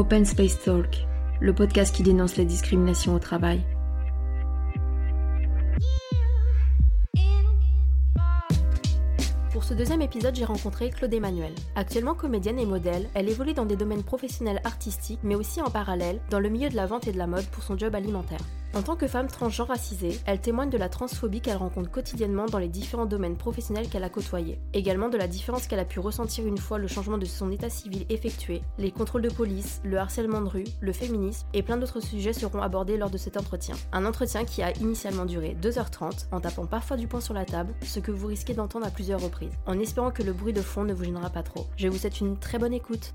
Open Space Talk, le podcast qui dénonce les discriminations au travail. Pour ce deuxième épisode, j'ai rencontré Claude Emmanuel. Actuellement comédienne et modèle, elle évolue dans des domaines professionnels artistiques, mais aussi en parallèle dans le milieu de la vente et de la mode pour son job alimentaire. En tant que femme transgenre racisée, elle témoigne de la transphobie qu'elle rencontre quotidiennement dans les différents domaines professionnels qu'elle a côtoyés. Également de la différence qu'elle a pu ressentir une fois le changement de son état civil effectué, les contrôles de police, le harcèlement de rue, le féminisme et plein d'autres sujets seront abordés lors de cet entretien. Un entretien qui a initialement duré 2h30 en tapant parfois du poing sur la table, ce que vous risquez d'entendre à plusieurs reprises, en espérant que le bruit de fond ne vous gênera pas trop. Je vous souhaite une très bonne écoute.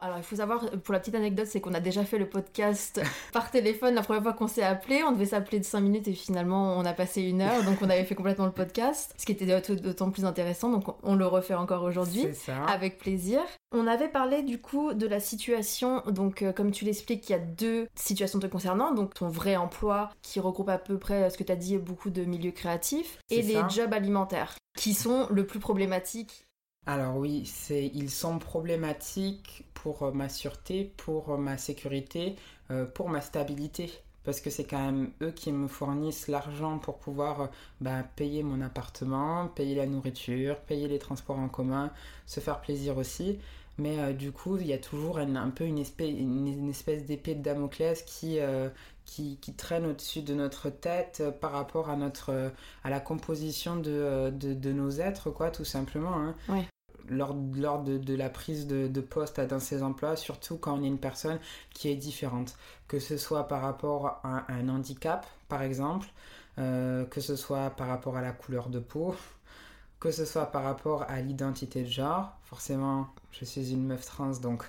Alors, il faut savoir, pour la petite anecdote, c'est qu'on a déjà fait le podcast par téléphone la première fois qu'on s'est appelé. On devait s'appeler de 5 minutes et finalement, on a passé une heure. Donc, on avait fait complètement le podcast, ce qui était d'autant plus intéressant. Donc, on le refait encore aujourd'hui. Avec plaisir. On avait parlé du coup de la situation. Donc, euh, comme tu l'expliques, il y a deux situations te concernant. Donc, ton vrai emploi qui regroupe à peu près ce que tu as dit, beaucoup de milieux créatifs, et les jobs alimentaires qui sont le plus problématiques alors oui, c'est ils sont problématiques pour euh, ma sûreté, pour euh, ma sécurité, euh, pour ma stabilité. Parce que c'est quand même eux qui me fournissent l'argent pour pouvoir bah, payer mon appartement, payer la nourriture, payer les transports en commun, se faire plaisir aussi. Mais du coup, il y a toujours un, peu une espèce, d'épée de Damoclès qui, qui, traîne au-dessus de notre tête par rapport à, notre, à la composition de, de, nos êtres, quoi, tout simplement. Hein. Ouais lors, lors de, la prise de, poste dans ces emplois, surtout quand on est une personne qui est différente. Que ce soit par rapport à un handicap, par exemple, euh, que ce soit par rapport à la couleur de peau, que ce soit par rapport à l'identité de genre. Forcément, je suis une meuf trans, donc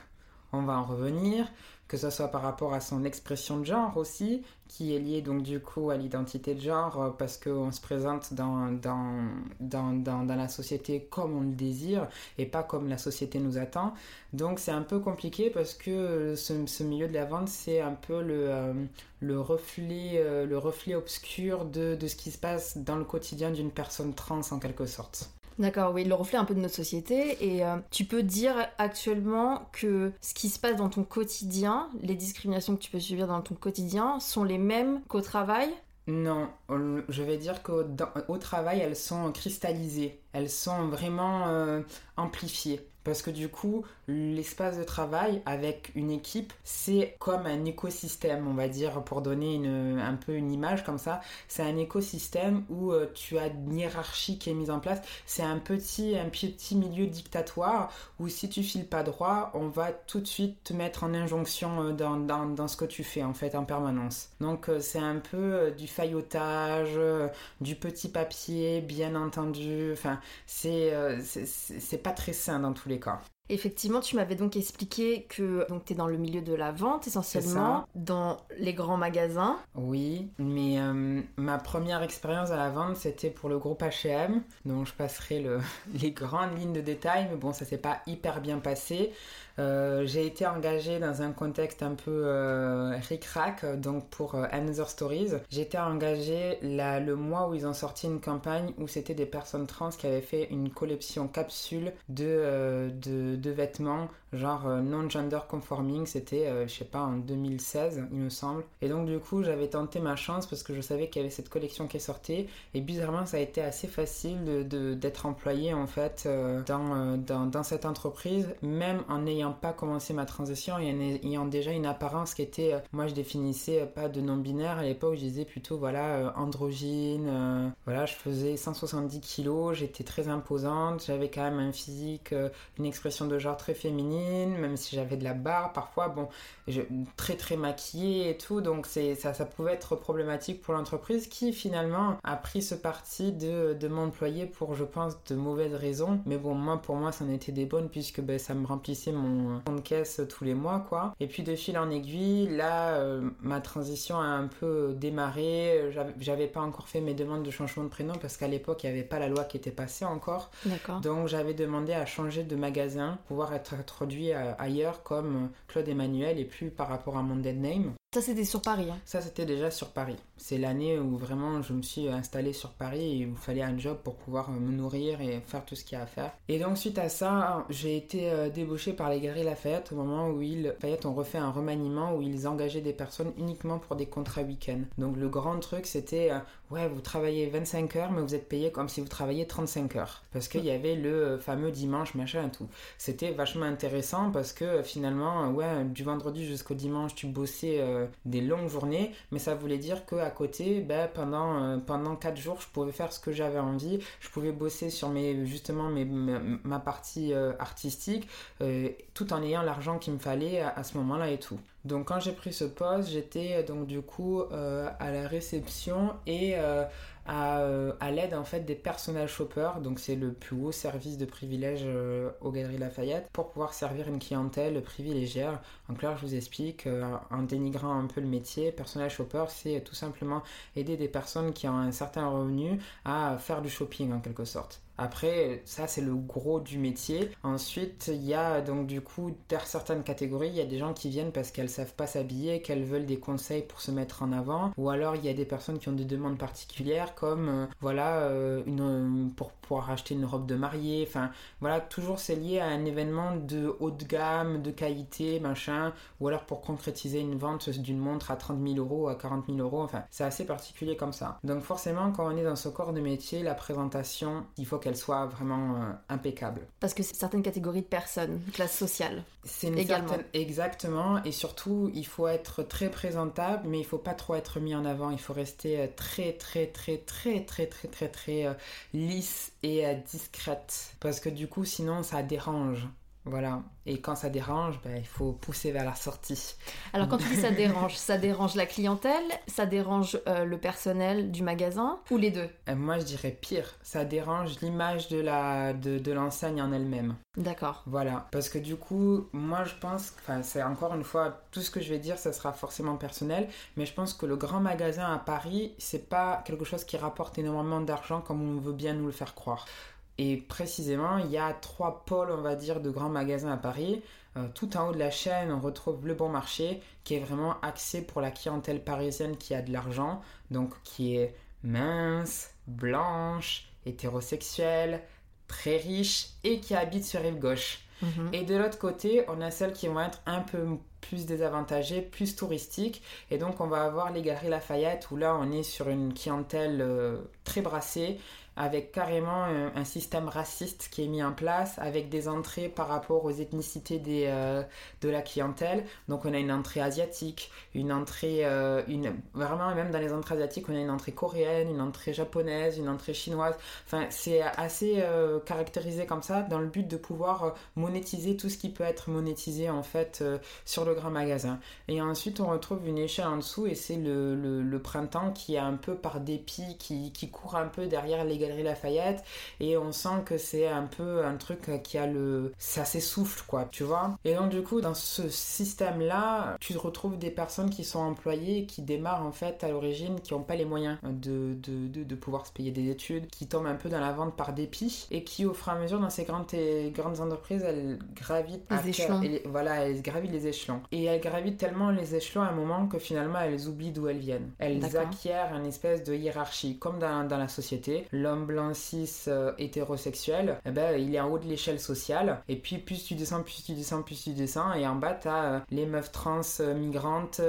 on va en revenir que ce soit par rapport à son expression de genre aussi, qui est liée donc du coup à l'identité de genre, euh, parce qu'on se présente dans, dans, dans, dans, la société comme on le désire et pas comme la société nous attend. Donc c'est un peu compliqué parce que ce, ce milieu de la vente, c'est un peu le, euh, le, reflet, euh, le reflet obscur de, de ce qui se passe dans le quotidien d'une personne trans en quelque sorte. D'accord, oui, le reflet un peu de notre société. Et euh, tu peux dire actuellement que ce qui se passe dans ton quotidien, les discriminations que tu peux subir dans ton quotidien, sont les mêmes qu'au travail? Non, je vais dire qu'au travail, elles sont cristallisées, elles sont vraiment euh, amplifiées. Parce que du coup, l'espace de travail avec une équipe, c'est comme un écosystème, on va dire, pour donner un peu une image comme ça. C'est un écosystème où euh, tu as une hiérarchie qui est mise en place. C'est un petit, un petit milieu dictatoire où si tu files pas droit, on va tout de suite te mettre en injonction euh, dans, dans, dans ce que tu fais en fait en permanence. Donc euh, c'est un peu du faillotage, du petit papier, bien entendu. Enfin, c'est c'est pas très sain dans tous les cas. Effectivement, tu m'avais donc expliqué que tu es dans le milieu de la vente essentiellement, dans les grands magasins. Oui, mais euh, ma première expérience à la vente, c'était pour le groupe H&M, dont je passerai le, les grandes lignes de détail, mais bon, ça s'est pas hyper bien passé. Euh, j'ai été engagée dans un contexte un peu euh, ric-rac, donc pour Another Stories. Été engagée le mois où ils ont sorti une campagne où c'était des personnes trans qui avaient fait une collection capsule de, de, de vêtements genre non-gender conforming. C'était, je sais pas, en 2016, il me semble. Et donc, du coup, j'avais tenté ma chance parce que je savais qu'il y avait cette collection qui est sortie. Et bizarrement, ça a été assez facile d'être de, d'être employée en fait dans, dans, cette entreprise, même en ayant pas commencé ma transition et en ayant déjà une apparence qui était, euh, moi je définissais euh, pas de non-binaire à l'époque, je disais plutôt voilà euh, androgyne, voilà je faisais 170 kilos, j'étais très imposante, j'avais quand même un physique, une expression de genre très féminine, même si j'avais de la barre parfois, bon, je, très très maquillée et tout, donc c'est ça, ça pouvait être problématique pour l'entreprise qui finalement a pris ce parti de, de m'employer pour je pense de mauvaises raisons, mais bon moi pour moi ça en était des bonnes puisque ben, ça me remplissait mon de caisse tous les mois, quoi. Et puis de fil en aiguille, là, euh, ma transition a un peu démarré. J'avais pas encore fait mes demandes de changement de prénom parce qu'à l'époque, il n'y avait pas la loi qui était passée encore. Donc j'avais demandé à changer de magasin, pouvoir être introduit ailleurs comme Claude Emmanuel et par rapport à mon dead name. Ça, c'était sur Paris. Hein. Ça, c'était déjà sur Paris. C'est l'année où vraiment je me suis installée sur Paris et il me fallait un job pour pouvoir me nourrir et faire tout ce qu'il y a à faire. Et donc, suite à ça, j'ai été euh, débauchée par les Galeries Lafayette au moment où ils, Lafayette ont refait un remaniement où ils engageaient des personnes uniquement pour des contrats week-end. Donc, le grand truc, c'était euh, ouais, vous travaillez 25 heures, mais vous êtes payé comme si vous travailliez 35 heures. Parce qu'il y avait le euh, fameux dimanche, machin et tout. C'était vachement intéressant parce que finalement, ouais, du vendredi jusqu'au dimanche, tu bossais des longues journées, mais ça voulait dire qu'à côté, ben, pendant, euh, pendant 4 jours, je pouvais faire ce que j'avais envie, je pouvais bosser sur mes, justement mes, ma, partie euh, artistique, euh, tout en ayant l'argent qu'il me fallait à, à ce moment-là et tout. Donc quand j'ai pris ce poste, j'étais donc du coup à la réception et à, l'aide en fait des personal shoppers, donc c'est le plus haut service de privilège euh, aux Galeries Lafayette, pour pouvoir servir une clientèle privilégiée. En clair, je vous explique, euh, en dénigrant un peu le métier, personal shopper, c'est tout simplement aider des personnes qui ont un certain revenu à faire du shopping en quelque sorte. Après, ça c'est le gros du métier. Ensuite, il y a donc du coup certaines catégories, il y a des gens qui viennent parce qu'elles savent pas s'habiller, qu'elles veulent des conseils pour se mettre en avant, ou alors il y a des personnes qui ont des demandes particulières comme euh, voilà euh, une pour pouvoir acheter une robe de mariée. Enfin voilà, toujours c'est lié à un événement de haut de gamme, de qualité, machin, ou alors pour concrétiser une vente d'une montre à 30 000 euros, à 40 000 euros. Enfin, c'est assez particulier comme ça. Donc forcément, quand on est dans ce corps de métier, la présentation, il faut qu'elle soit vraiment euh, impeccable. Parce que c'est certaines catégories de personnes, classe sociale. C'est une également. certaine exactement et surtout il faut être très présentable mais il faut pas trop être mis en avant, il faut rester euh, très très très très très très très très euh, lisse et discrète parce que du coup sinon ça dérange. Voilà. Et quand ça dérange, ben, il faut pousser vers la sortie. Alors quand tu dis ça dérange, ça dérange la clientèle, ça dérange euh, le personnel du magasin ou les deux? Euh, Moi je dirais pire, ça dérange l'image de la de, l'enseigne en elle-même. D'accord. Voilà, parce que du coup, moi je pense, enfin c'est encore une fois, tout ce que je vais dire, ça sera forcément personnel, mais je pense que le grand magasin à Paris, c'est pas quelque chose qui rapporte énormément d'argent comme on veut bien nous le faire croire. Et précisément, il y a trois pôles, on va dire, de grands magasins à Paris. Euh, tout en haut de la chaîne, on retrouve Le Bon Marché, qui est vraiment axé pour la clientèle parisienne qui a de l'argent, donc qui est mince, blanche, hétérosexuelle, très riche et qui habite sur rive gauche. Mhm. Et de l'autre côté, on a celles qui vont être un peu plus désavantagées, plus touristiques. Et donc, on va avoir les Galeries Lafayette, où là, on est sur une clientèle euh, très brassée, avec carrément un, système raciste qui est mis en place, avec des entrées par rapport aux ethnicités euh, de la clientèle. Donc on a une entrée asiatique, une entrée, euh, une, vraiment même dans les entrées asiatiques, on a une entrée coréenne, une entrée japonaise, une entrée chinoise. Enfin, c'est assez euh, caractérisé comme ça dans le but de pouvoir monétiser tout ce qui peut être monétisé en fait sur le grand magasin. Et ensuite on retrouve une échelle en dessous et c'est le, le, printemps qui est un peu par dépit, qui, qui court un peu derrière les Lafayette et on sent que c'est un peu un truc qui a le ça s'essouffle quoi tu vois. Et donc du coup dans ce système là tu retrouves des personnes qui sont employées qui démarrent en fait à l'origine qui n'ont pas les moyens de, de, de, pouvoir se payer des études qui tombent un peu dans la vente par dépit et qui au fur et à mesure dans ces grandes, grandes entreprises elles gravitent les échelons. voilà elles gravitent les échelons. Et elles gravitent tellement les échelons à un moment que finalement elles oublient d'où elles viennent. Elles acquièrent une espèce de hiérarchie comme dans, dans la société. L'homme blanc cis euh, hétérosexuel, eh ben, il est en haut de l'échelle sociale. Et puis plus tu descends, plus tu descends, plus tu descends. Et en bas, tu as euh, les meufs trans, euh, migrantes,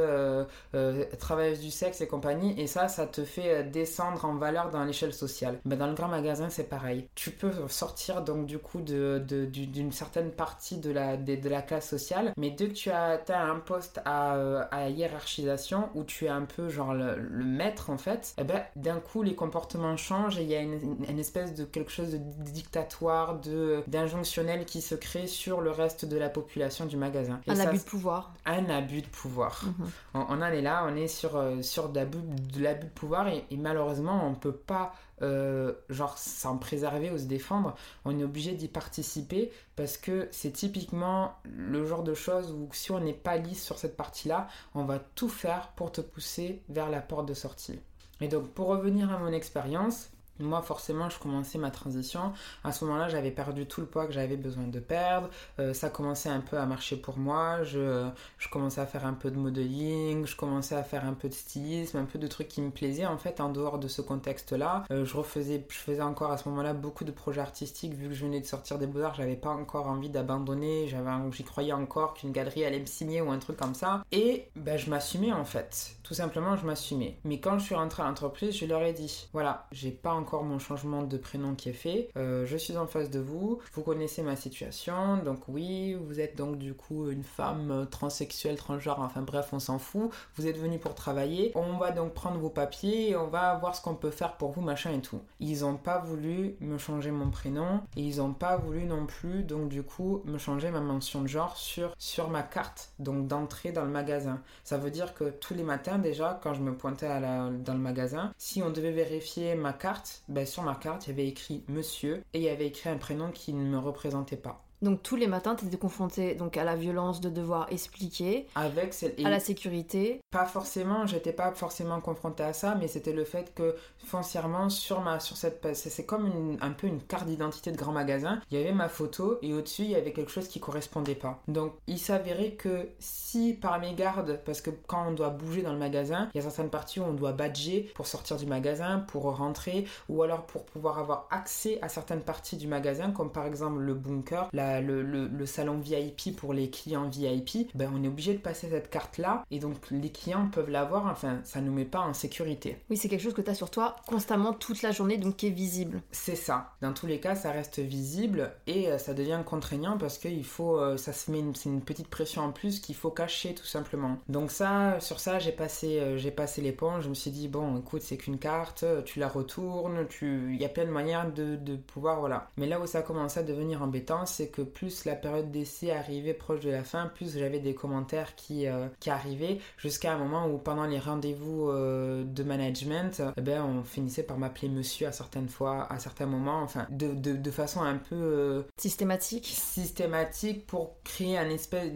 travailleuses du sexe et compagnie. Et ça, ça te fait descendre en valeur dans l'échelle sociale. Ben, dans le grand magasin, c'est pareil. Tu peux sortir donc du coup d'une certaine partie de la, classe sociale. Mais dès que tu as, un poste à, à, hiérarchisation où tu es un peu genre le, le maître en fait, eh ben, d'un coup les comportements changent et il y a une une, espèce de quelque chose de dictatoire, de d'injonctionnel qui se crée sur le reste de la population du magasin. un abus de pouvoir. Un abus de pouvoir. Mhm. on, en est là, on est sur, euh, sur de l'abus de pouvoir et, malheureusement on peut pas euh, genre s'en préserver ou se défendre, on est obligé d'y participer parce que c'est typiquement le genre de choses où si on n'est pas lisse sur cette partie-là, on va tout faire pour te pousser vers la porte de sortie. Et donc pour revenir à mon expérience, Moi, forcément, je commençais ma transition. À ce moment-là, j'avais perdu tout le poids que j'avais besoin de perdre. Euh, ça commençait un peu à marcher pour moi. Je, commençais à faire un peu de modeling, je commençais à faire un peu de stylisme, un peu de trucs qui me plaisaient en fait en dehors de ce contexte-là. Euh, je refaisais, je faisais encore à ce moment-là beaucoup de projets artistiques vu que je venais de sortir des beaux-arts. J'avais pas encore envie d'abandonner. J'y croyais encore qu'une galerie allait me signer ou un truc comme ça. Et ben, je m'assumais en fait. Tout simplement, je m'assumais. Mais quand je suis rentrée à l'entreprise, je leur ai dit voilà, j'ai pas encore mon changement de prénom qui est fait. Euh, je suis en face de vous. Vous connaissez ma situation. Donc, oui, vous êtes donc du coup une femme euh, transsexuelle, transgenre. Enfin, bref, on s'en fout. Vous êtes venu pour travailler. On va donc prendre vos papiers et on va voir ce qu'on peut faire pour vous, machin et tout. Ils ont pas voulu me changer mon prénom et ils ont pas voulu non plus, donc du coup, me changer ma mention de genre sur, sur ma carte, donc d'entrée dans le magasin. Ça veut dire que tous les matins, déjà, quand je me pointais à la, dans le magasin, si on devait vérifier ma carte, ben, sur ma carte, il y avait écrit monsieur et il y avait écrit un prénom qui ne me représentait pas. Donc tous les matins, tu étais confronté donc à la violence de devoir expliquer, avec à la sécurité. Pas forcément, j'étais pas forcément confrontée à ça, mais c'était le fait que foncièrement sur ma sur cette c'est comme un peu une carte d'identité de grand magasin. Il y avait ma photo et au-dessus il y avait quelque chose qui correspondait pas. Donc il s'avérait que si par mégarde, parce que quand on doit bouger dans le magasin, il y a certaines parties où on doit badger pour sortir du magasin, pour rentrer, ou alors pour pouvoir avoir accès à certaines parties du magasin, comme par exemple le bunker, la le, salon VIP pour les clients VIP, ben on est obligé de passer cette carte-là et donc les clients peuvent l'avoir, enfin ça nous met pas en sécurité. Oui, c'est quelque chose que tu as sur toi constamment toute la journée, donc qui est visible. C'est ça. Dans tous les cas, ça reste visible et euh, ça devient contraignant parce qu'il faut, euh, ça se met, c'est une petite pression en plus qu'il faut cacher tout simplement. Donc ça, sur ça, j'ai passé, euh, j'ai passé l'éponge. Je me suis dit bon, écoute, c'est qu'une carte, tu la retournes, tu, il y a plein de manières de, de pouvoir, voilà. Mais là où ça a commencé à devenir embêtant, c'est que plus la période d'essai arrivait proche de la fin, plus j'avais des commentaires qui, euh, qui arrivaient, jusqu'à un moment où pendant les rendez-vous euh, de management, eh ben, on finissait par m'appeler monsieur à certaines fois, à certains moments, enfin, de, de, façon un peu... Euh, systématique. Systématique pour créer un espèce,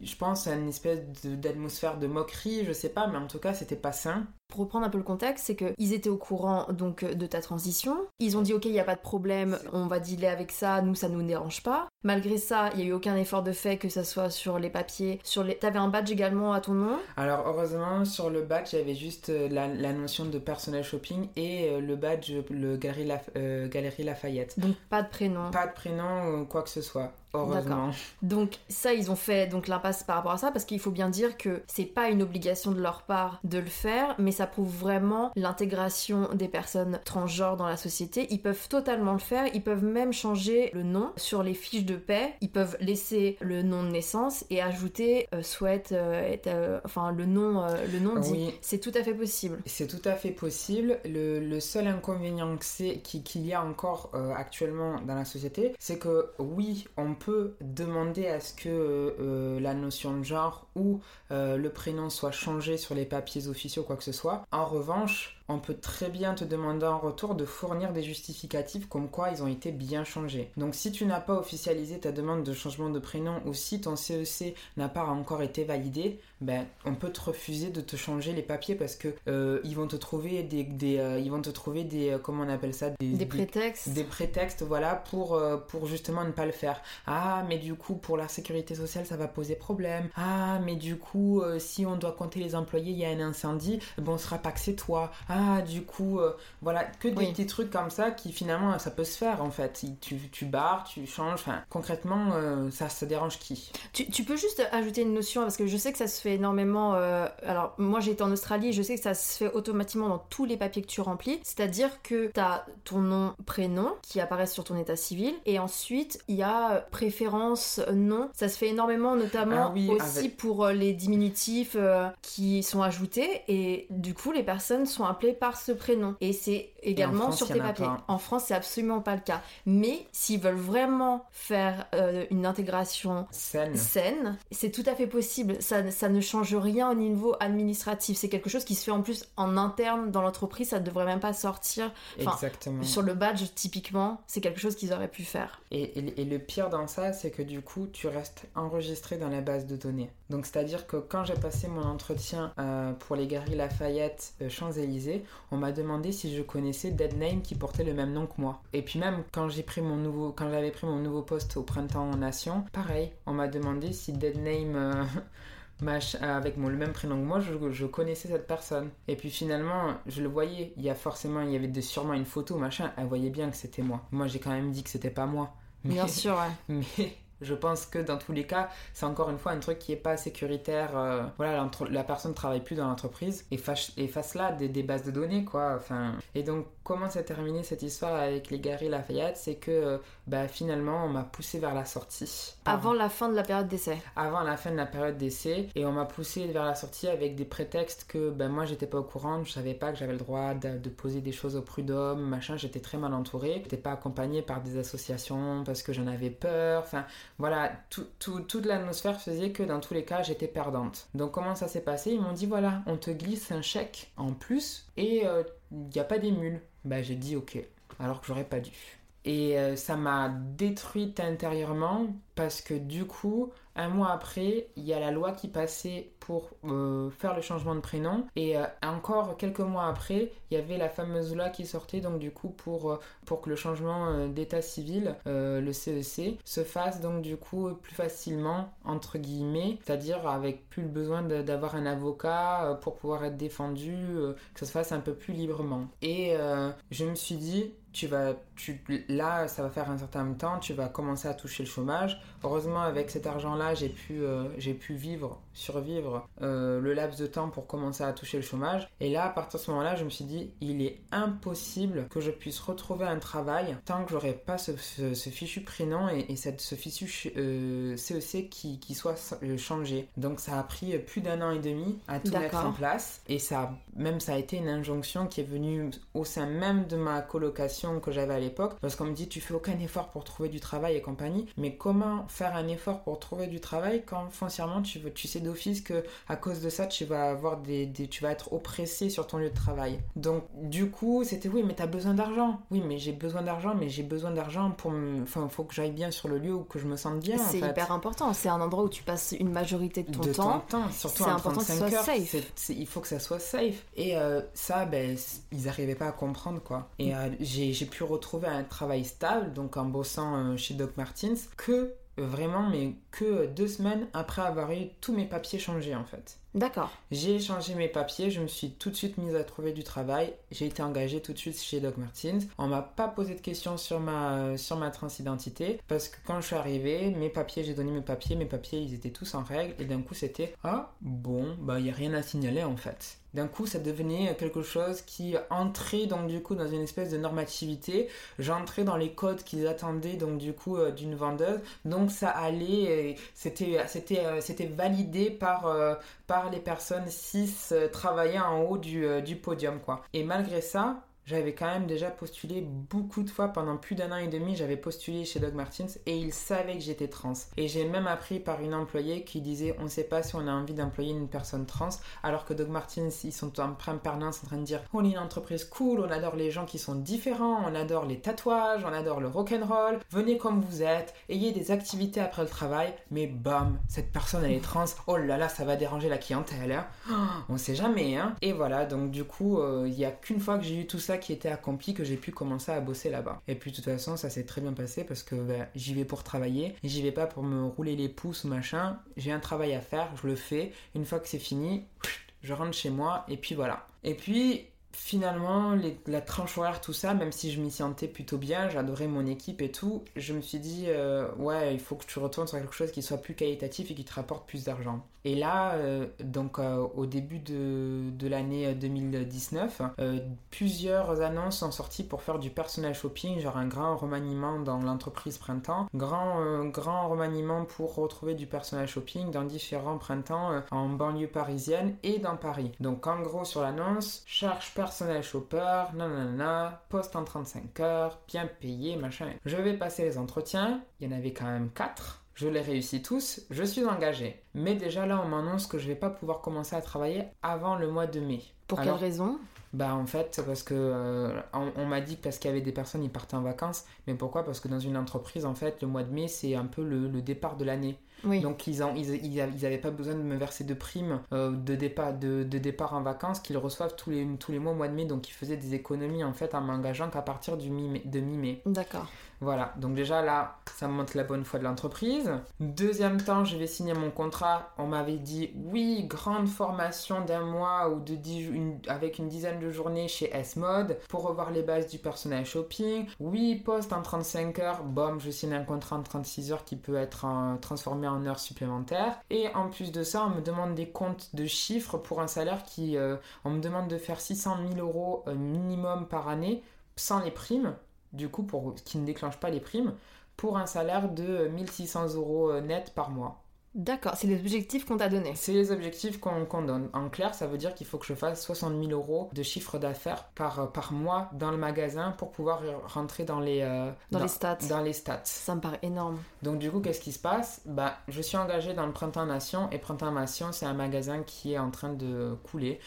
je pense, une espèce d'atmosphère de, de moquerie, je sais pas, mais en tout cas, c'était pas sain pour reprendre un peu le contexte, c'est qu'ils étaient au courant donc de ta transition. Ils ont dit ok, il n'y a pas de problème, on va dealer avec ça, nous ça nous dérange pas. Malgré ça, il n'y a eu aucun effort de fait, que ça soit sur les papiers, sur les. T'avais un badge également à ton nom? Alors heureusement, sur le badge, j'avais juste euh, la, notion de personnel shopping et euh, le badge, le Galerie, euh, Galerie Lafayette. Donc pas de prénom. Pas de prénom ou quoi que ce soit. Heureusement. Donc ça, ils ont fait donc l'impasse par rapport à ça parce qu'il faut bien dire que c'est pas une obligation de leur part de le faire, mais ça prouve vraiment l'intégration des personnes transgenres dans la société. Ils peuvent totalement le faire. Ils peuvent même changer le nom sur les fiches de paix. Ils peuvent laisser le nom de naissance et ajouter euh, souhaite euh, être, euh, enfin le nom le nom dit. C'est tout à fait possible. C'est tout à fait possible. Le, seul inconvénient qu'il y a encore actuellement dans la société, c'est que oui, on peut demander à ce que euh, euh, la notion de genre ou euh, le prénom soit changé sur les papiers officiels ou quoi que ce soit. En revanche, on peut très bien te demander en retour de fournir des justificatifs comme quoi ils ont été bien changés. Donc si tu n'as pas officialisé ta demande de changement de prénom ou si ton CEC e n'a pas encore été validé, ben on peut te refuser de te changer les papiers parce que euh, ils vont te trouver des, euh, ils vont te trouver des euh, comment on appelle ça? Des, prétextes des, prétextes voilà pour pour justement ne pas le faire. Ah mais du coup pour la sécurité sociale ça va poser problème. Ah mais du coup si on doit compter les employés il y a un incendie, bon on sera pas que c'est toi. Ah ah, du coup, euh, voilà, que des petits trucs comme ça qui finalement, ça peut se faire en fait. Tu, tu barres, tu changes, enfin, concrètement, euh, ça, ça dérange qui? Tu, peux juste ajouter une notion, parce que je sais que ça se fait énormément. Euh, alors, moi j'ai été en Australie, je sais que ça se fait automatiquement dans tous les papiers que tu remplis. C'est-à-dire que tu as ton nom, prénom qui apparaissent sur ton état civil, et ensuite il y a préférence, nom. Ça se fait énormément, notamment ah aussi pour les diminutifs qui sont ajoutés, et du coup, les personnes sont par ce prénom. Et c'est également sur tes papiers. En France, c'est absolument pas le cas. Mais s'ils veulent vraiment faire euh, une intégration saine, saine c'est tout à fait possible. Ça, ça ne change rien au niveau administratif. C'est quelque chose qui se fait en plus en interne dans l'entreprise. Ça ne devrait même pas sortir. Exactement. Sur le badge, typiquement, c'est quelque chose qu'ils auraient pu faire. Et, et, le pire dans ça, c'est que du coup, tu restes enregistré dans la base de données. Donc, c'est-à-dire que quand j'ai passé mon entretien euh, pour les Galeries Lafayette euh, Champs-Élysées, on m'a demandé si je connaissais Deadname qui portait le même nom que moi. Et puis même quand j'ai pris mon nouveau, quand j'avais pris mon nouveau poste au printemps en Nation, pareil, on m'a demandé si Deadname euh, avec mon, le même prénom que moi, je, connaissais cette personne. Et puis finalement, je le voyais. Il y a forcément, il y avait sûrement une photo, machin. Elle voyait bien que c'était moi. Moi, j'ai quand même dit que c'était pas moi. bien sûr, ouais. Mais je pense que dans tous les cas, c'est encore une fois un truc qui est pas sécuritaire. Euh, voilà, la personne travaille plus dans l'entreprise et, et face là des, bases de données, quoi. Enfin, et donc, comment s'est terminée cette histoire avec les Gary Lafayette C'est que euh, bah, finalement, on m'a poussé vers la sortie. Avant la fin de la période d'essai Avant la fin de la période d'essai. Et on m'a poussé vers la sortie avec des prétextes que ben, moi, j'étais pas au courant. Je savais pas que j'avais le droit de, de, poser des choses au prud'homme, machin. J'étais très mal entourée. J'étais pas accompagnée par des associations parce que j'en avais peur. Enfin, voilà, tout, tout, toute l'atmosphère faisait que dans tous les cas, j'étais perdante. Donc, comment ça s'est passé? Ils m'ont dit voilà, on te glisse un chèque en plus et euh, il n'y a pas d'émule. Bah, j'ai dit ok, alors que j'aurais pas dû. Et euh, ça m'a détruite intérieurement parce que du coup, un mois après, il y a la loi qui passait pour euh, faire le changement de prénom. Et euh, encore quelques mois après, il y avait la fameuse loi qui sortait, donc du coup, pour, pour que le changement d'état civil, le CEC, e se fasse donc du coup plus facilement, entre guillemets, c'est-à-dire avec plus le besoin d'avoir un avocat pour pouvoir être défendu, que ça se fasse un peu plus librement. Et je me suis dit, tu vas, tu, là, ça va faire un certain temps, tu vas commencer à toucher le chômage. Heureusement, avec cet argent-là, j'ai pu, euh, j'ai pu vivre, survivre euh, le laps de temps pour commencer à toucher le chômage. Et là, à partir de ce moment-là, je me suis dit, il est impossible que je puisse retrouver un travail tant que j'aurai pas ce, ce, fichu prénom et, et cette, ce fichu euh, CEC qui, qui soit changé. Donc, ça a pris plus d'un an et demi à tout mettre en place. Et ça, même ça a été une injonction qui est venue au sein même de ma colocation que j'avais à l'époque, parce qu'on me dit tu fais aucun effort pour trouver du travail et compagnie, mais comment faire un effort pour trouver du travail quand foncièrement tu, tu sais d'office que à cause de ça tu vas avoir des, tu vas être oppressé sur ton lieu de travail. Donc du coup c'était oui mais t'as besoin d'argent, oui mais j'ai besoin d'argent, mais j'ai besoin d'argent pour me, enfin faut que j'aille bien sur le lieu où que je me sente bien. C'est hyper important, c'est un endroit où tu passes une majorité de ton de temps. temps. Surtout c'est important que ça soit safe. il faut que ça soit safe. Et euh, ça ben ils arrivaient pas à comprendre quoi. Et euh, j'ai j'ai pu retrouver un travail stable, donc en bossant euh, chez Doc Martins, que vraiment, mais que deux semaines après avoir eu tous mes papiers changés en fait. D'accord. J'ai changé mes papiers, je me suis tout de suite mise à trouver du travail. J'ai été engagée tout de suite chez Doc Martins. On m'a pas posé de questions sur ma, sur ma transidentité parce que quand je suis arrivée, mes papiers, j'ai donné mes papiers, mes papiers ils étaient tous en règle et d'un coup c'était Ah bon, bah il n'y a rien à signaler en fait d'un coup ça devenait quelque chose qui entrait donc du coup dans une espèce de normativité j'entrais dans les codes qu'ils attendaient donc du coup euh, d'une vendeuse donc ça allait c'était c'était euh, c'était validé par euh, les personnes cis travaillant en haut du, du podium quoi. Et malgré ça j'avais quand même déjà postulé beaucoup de fois pendant plus d'un an et demi. J'avais postulé chez Doug Martins et ils savaient que j'étais trans. Et j'ai même appris par une employée qui disait on ne sait pas si on a envie d'employer une personne trans, alors que Doug Martins ils sont en permanence en train de dire on est une entreprise cool, on adore les gens qui sont différents, on adore les tatouages, on adore le rock and roll. Venez comme vous êtes, ayez des activités après le travail. Mais bam, cette personne elle est trans. Oh là là, ça va déranger la clientèle. Hein. on sait jamais. Hein. Et voilà, donc du coup, euh, il n'y a qu'une fois que j'ai eu tout ça qui était accompli que j'ai pu commencer à bosser là-bas. Et puis de toute façon, ça s'est très bien passé parce que ben, j'y vais pour travailler, j'y vais pas pour me rouler les pouces ou machin. J'ai un travail à faire, je le fais. Une fois que c'est fini, je rentre chez moi et puis voilà. Et puis finalement, la tranche horaire, tout ça, même si je m'y sentais plutôt bien, j'adorais mon équipe et tout, je me suis dit, euh, ouais, il faut que tu retournes sur quelque chose qui soit plus qualitatif et qui te rapporte plus d'argent. Et là, euh, donc euh, au début de, de l'année 2019, plusieurs annonces sont sorties pour faire du personnel shopping, genre un grand remaniement dans l'entreprise printemps, grand, grand remaniement pour retrouver du personnel shopping dans différents printemps en banlieue parisienne et dans Paris. Donc en gros sur l'annonce, cherche personnel shopper, nanana, poste en 35 heures, bien payé, machin. Je vais passer les entretiens, il y en avait quand même 4. Je les réussis tous, je suis engagé. Mais déjà là, on m'annonce que je vais pas pouvoir commencer à travailler avant le mois de mai. Pour quelle raison? bah en fait parce que euh, on, m'a dit que parce qu'il y avait des personnes ils partaient en vacances mais pourquoi? Parce que dans une entreprise en fait le mois de mai c'est un peu le, départ de l'année Donc ils n'avaient ils, pas besoin de me verser de primes de, départ, de, départ en vacances qu'ils reçoivent tous les, tous les mois au mois de mai. Donc ils faisaient des économies en fait en m'engageant qu'à partir du mi de mi-mai. D'accord. Voilà, donc déjà là, ça montre la bonne foi de l'entreprise. Deuxième temps, je vais signer mon contrat. On m'avait dit oui, grande formation d'un mois ou de dix, avec une dizaine de journées chez S-Mode pour revoir les bases du personnel shopping. Oui, poste en 35 heures. Bom, je signe un contrat en 36 heures qui peut être transformé en heures supplémentaires. Et en plus de ça, on me demande des comptes de chiffres pour un salaire qui... Euh, on me demande de faire 600 000 euros euh, minimum par année sans les primes du coup, pour, qui ne déclenche pas les primes, pour un salaire de 1600 euros net par mois. D'accord, c'est les objectifs qu'on t'a donnés. C'est les objectifs qu'on donne. En clair, ça veut dire qu'il faut que je fasse 60 000 euros de chiffre d'affaires par, par mois dans le magasin pour pouvoir rentrer dans les, euh, dans, les stats. Dans les stats. Ça me paraît énorme. Donc du coup, qu'est-ce qui se passe? Bah, Je suis engagée dans le Printemps Nation et Printemps Nation, c'est un magasin qui est en train de couler.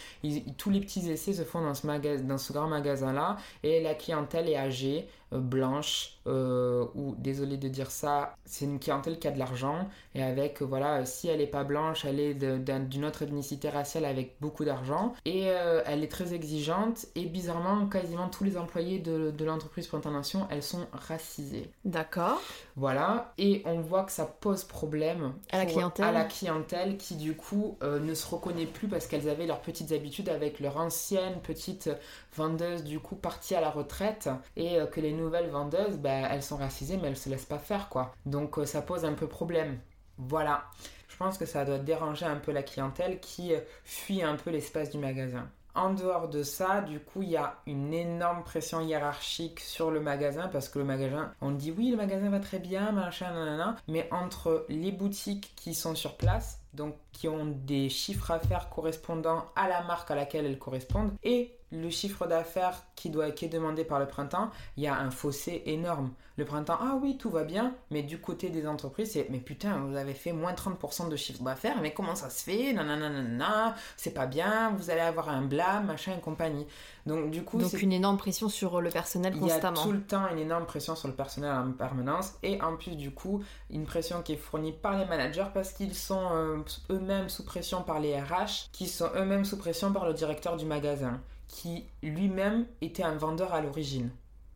tous les petits essais se font dans ce, dans ce grand magasin-là et la clientèle est âgée. Euh, blanche euh, ou désolé de dire ça, c'est une clientèle qui a de l'argent et avec euh, voilà si elle est pas blanche, elle est d'une autre ethnicité raciale avec beaucoup d'argent et elle est très exigeante et bizarrement quasiment tous les employés de, de l'entreprise Nation elles sont racisées. D'accord. Voilà et on voit que ça pose problème à la clientèle, à la clientèle qui du coup ne se reconnaît plus parce qu'elles avaient leurs petites habitudes avec leur ancienne petite vendeuse du coup partie à la retraite et que les nouvelles vendeuses, bah, elles sont racisées, mais elles se laissent pas faire, quoi. Donc euh, ça pose un peu problème. Voilà. Je pense que ça doit déranger un peu la clientèle qui euh, fuit un peu l'espace du magasin. En dehors de ça, du coup, il y a une énorme pression hiérarchique sur le magasin parce que le magasin, on dit oui, le magasin va très bien, machin, nanana, mais entre les boutiques qui sont sur place, donc qui ont des chiffres à faire correspondant à la marque à laquelle elles correspondent, et le chiffre d'affaires qui, doit, qui est demandé par le printemps, il y a un fossé énorme. Le printemps, ah oui, tout va bien, mais du côté des entreprises, c'est mais putain, vous avez fait moins 30% de chiffre d'affaires, mais comment ça se fait? Nanana, c'est pas bien, vous allez avoir un blâme, machin et compagnie. Donc du coup, donc une énorme pression sur le personnel constamment. Il y a tout le temps une énorme pression sur le personnel en permanence et en plus du coup, une pression qui est fournie par les managers parce qu'ils sont euh, eux-mêmes sous pression par les RH, qui sont eux-mêmes sous pression par le directeur du magasin qui lui-même était un vendeur à l'origine.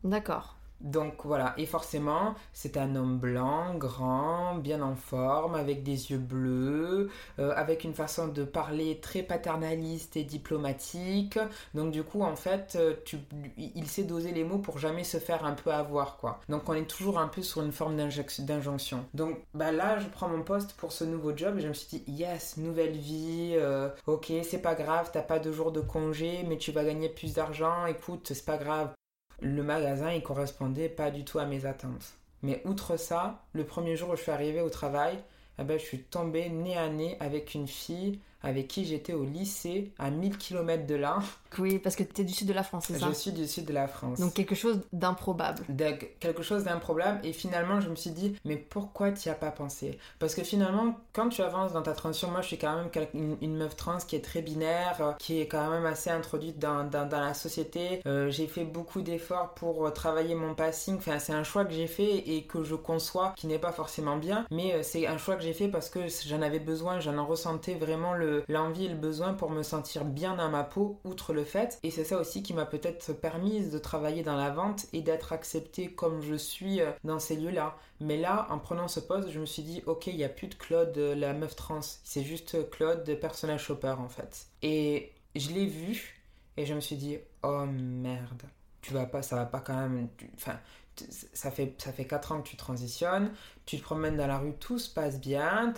D'accord. Donc voilà, et forcément, c'est un homme blanc, grand, bien en forme, avec des yeux bleus, euh, avec une façon de parler très paternaliste et diplomatique. Donc du coup, en fait, euh, il sait doser les mots pour jamais se faire un peu avoir, quoi. Donc on est toujours un peu sur une forme d'injonction. Donc bah là, je prends mon poste pour ce nouveau job et je me suis dit, yes, nouvelle vie, euh, ok, c'est pas grave, t'as pas de jours de congé, mais tu vas gagner plus d'argent, écoute, c'est pas grave le magasin, il correspondait pas du tout à mes attentes. Mais outre ça, le premier jour où je suis arrivée au travail, eh ben, je suis tombée nez à nez avec une fille avec qui j'étais au lycée à 1000 km de là. Oui, parce que tu es du sud de la France, c'est ça? Je suis du sud de la France. Donc quelque chose d'improbable. Quelque chose d'improbable. Et finalement, je me suis dit, mais pourquoi tu n'y as pas pensé? Parce que finalement, quand tu avances dans ta transition, moi je suis quand même une, meuf trans qui est très binaire, euh, qui est quand même assez introduite dans, dans, dans la société. Euh, j'ai fait beaucoup d'efforts pour euh, travailler mon passing. Enfin, c'est un choix que j'ai fait et que je conçois, qui n'est pas forcément bien. Mais c'est un choix que j'ai fait parce que j'en avais besoin, j'en ressentais vraiment le l'envie et le besoin pour me sentir bien dans ma peau, outre le fait. Et c'est ça aussi qui m'a peut-être permis de travailler dans la vente et d'être acceptée comme je suis euh, dans ces lieux-là. Mais là, en prenant ce poste, je me suis dit, ok, il n'y a plus de Claude, euh, la meuf trans. C'est juste Claude, personnage shopper en fait. Et je l'ai vu et je me suis dit, oh merde tu vas pas, ça va pas quand même. Enfin, ça fait, ça fait 4 ans que tu transitionnes, tu te promènes dans la rue, tout se passe bien,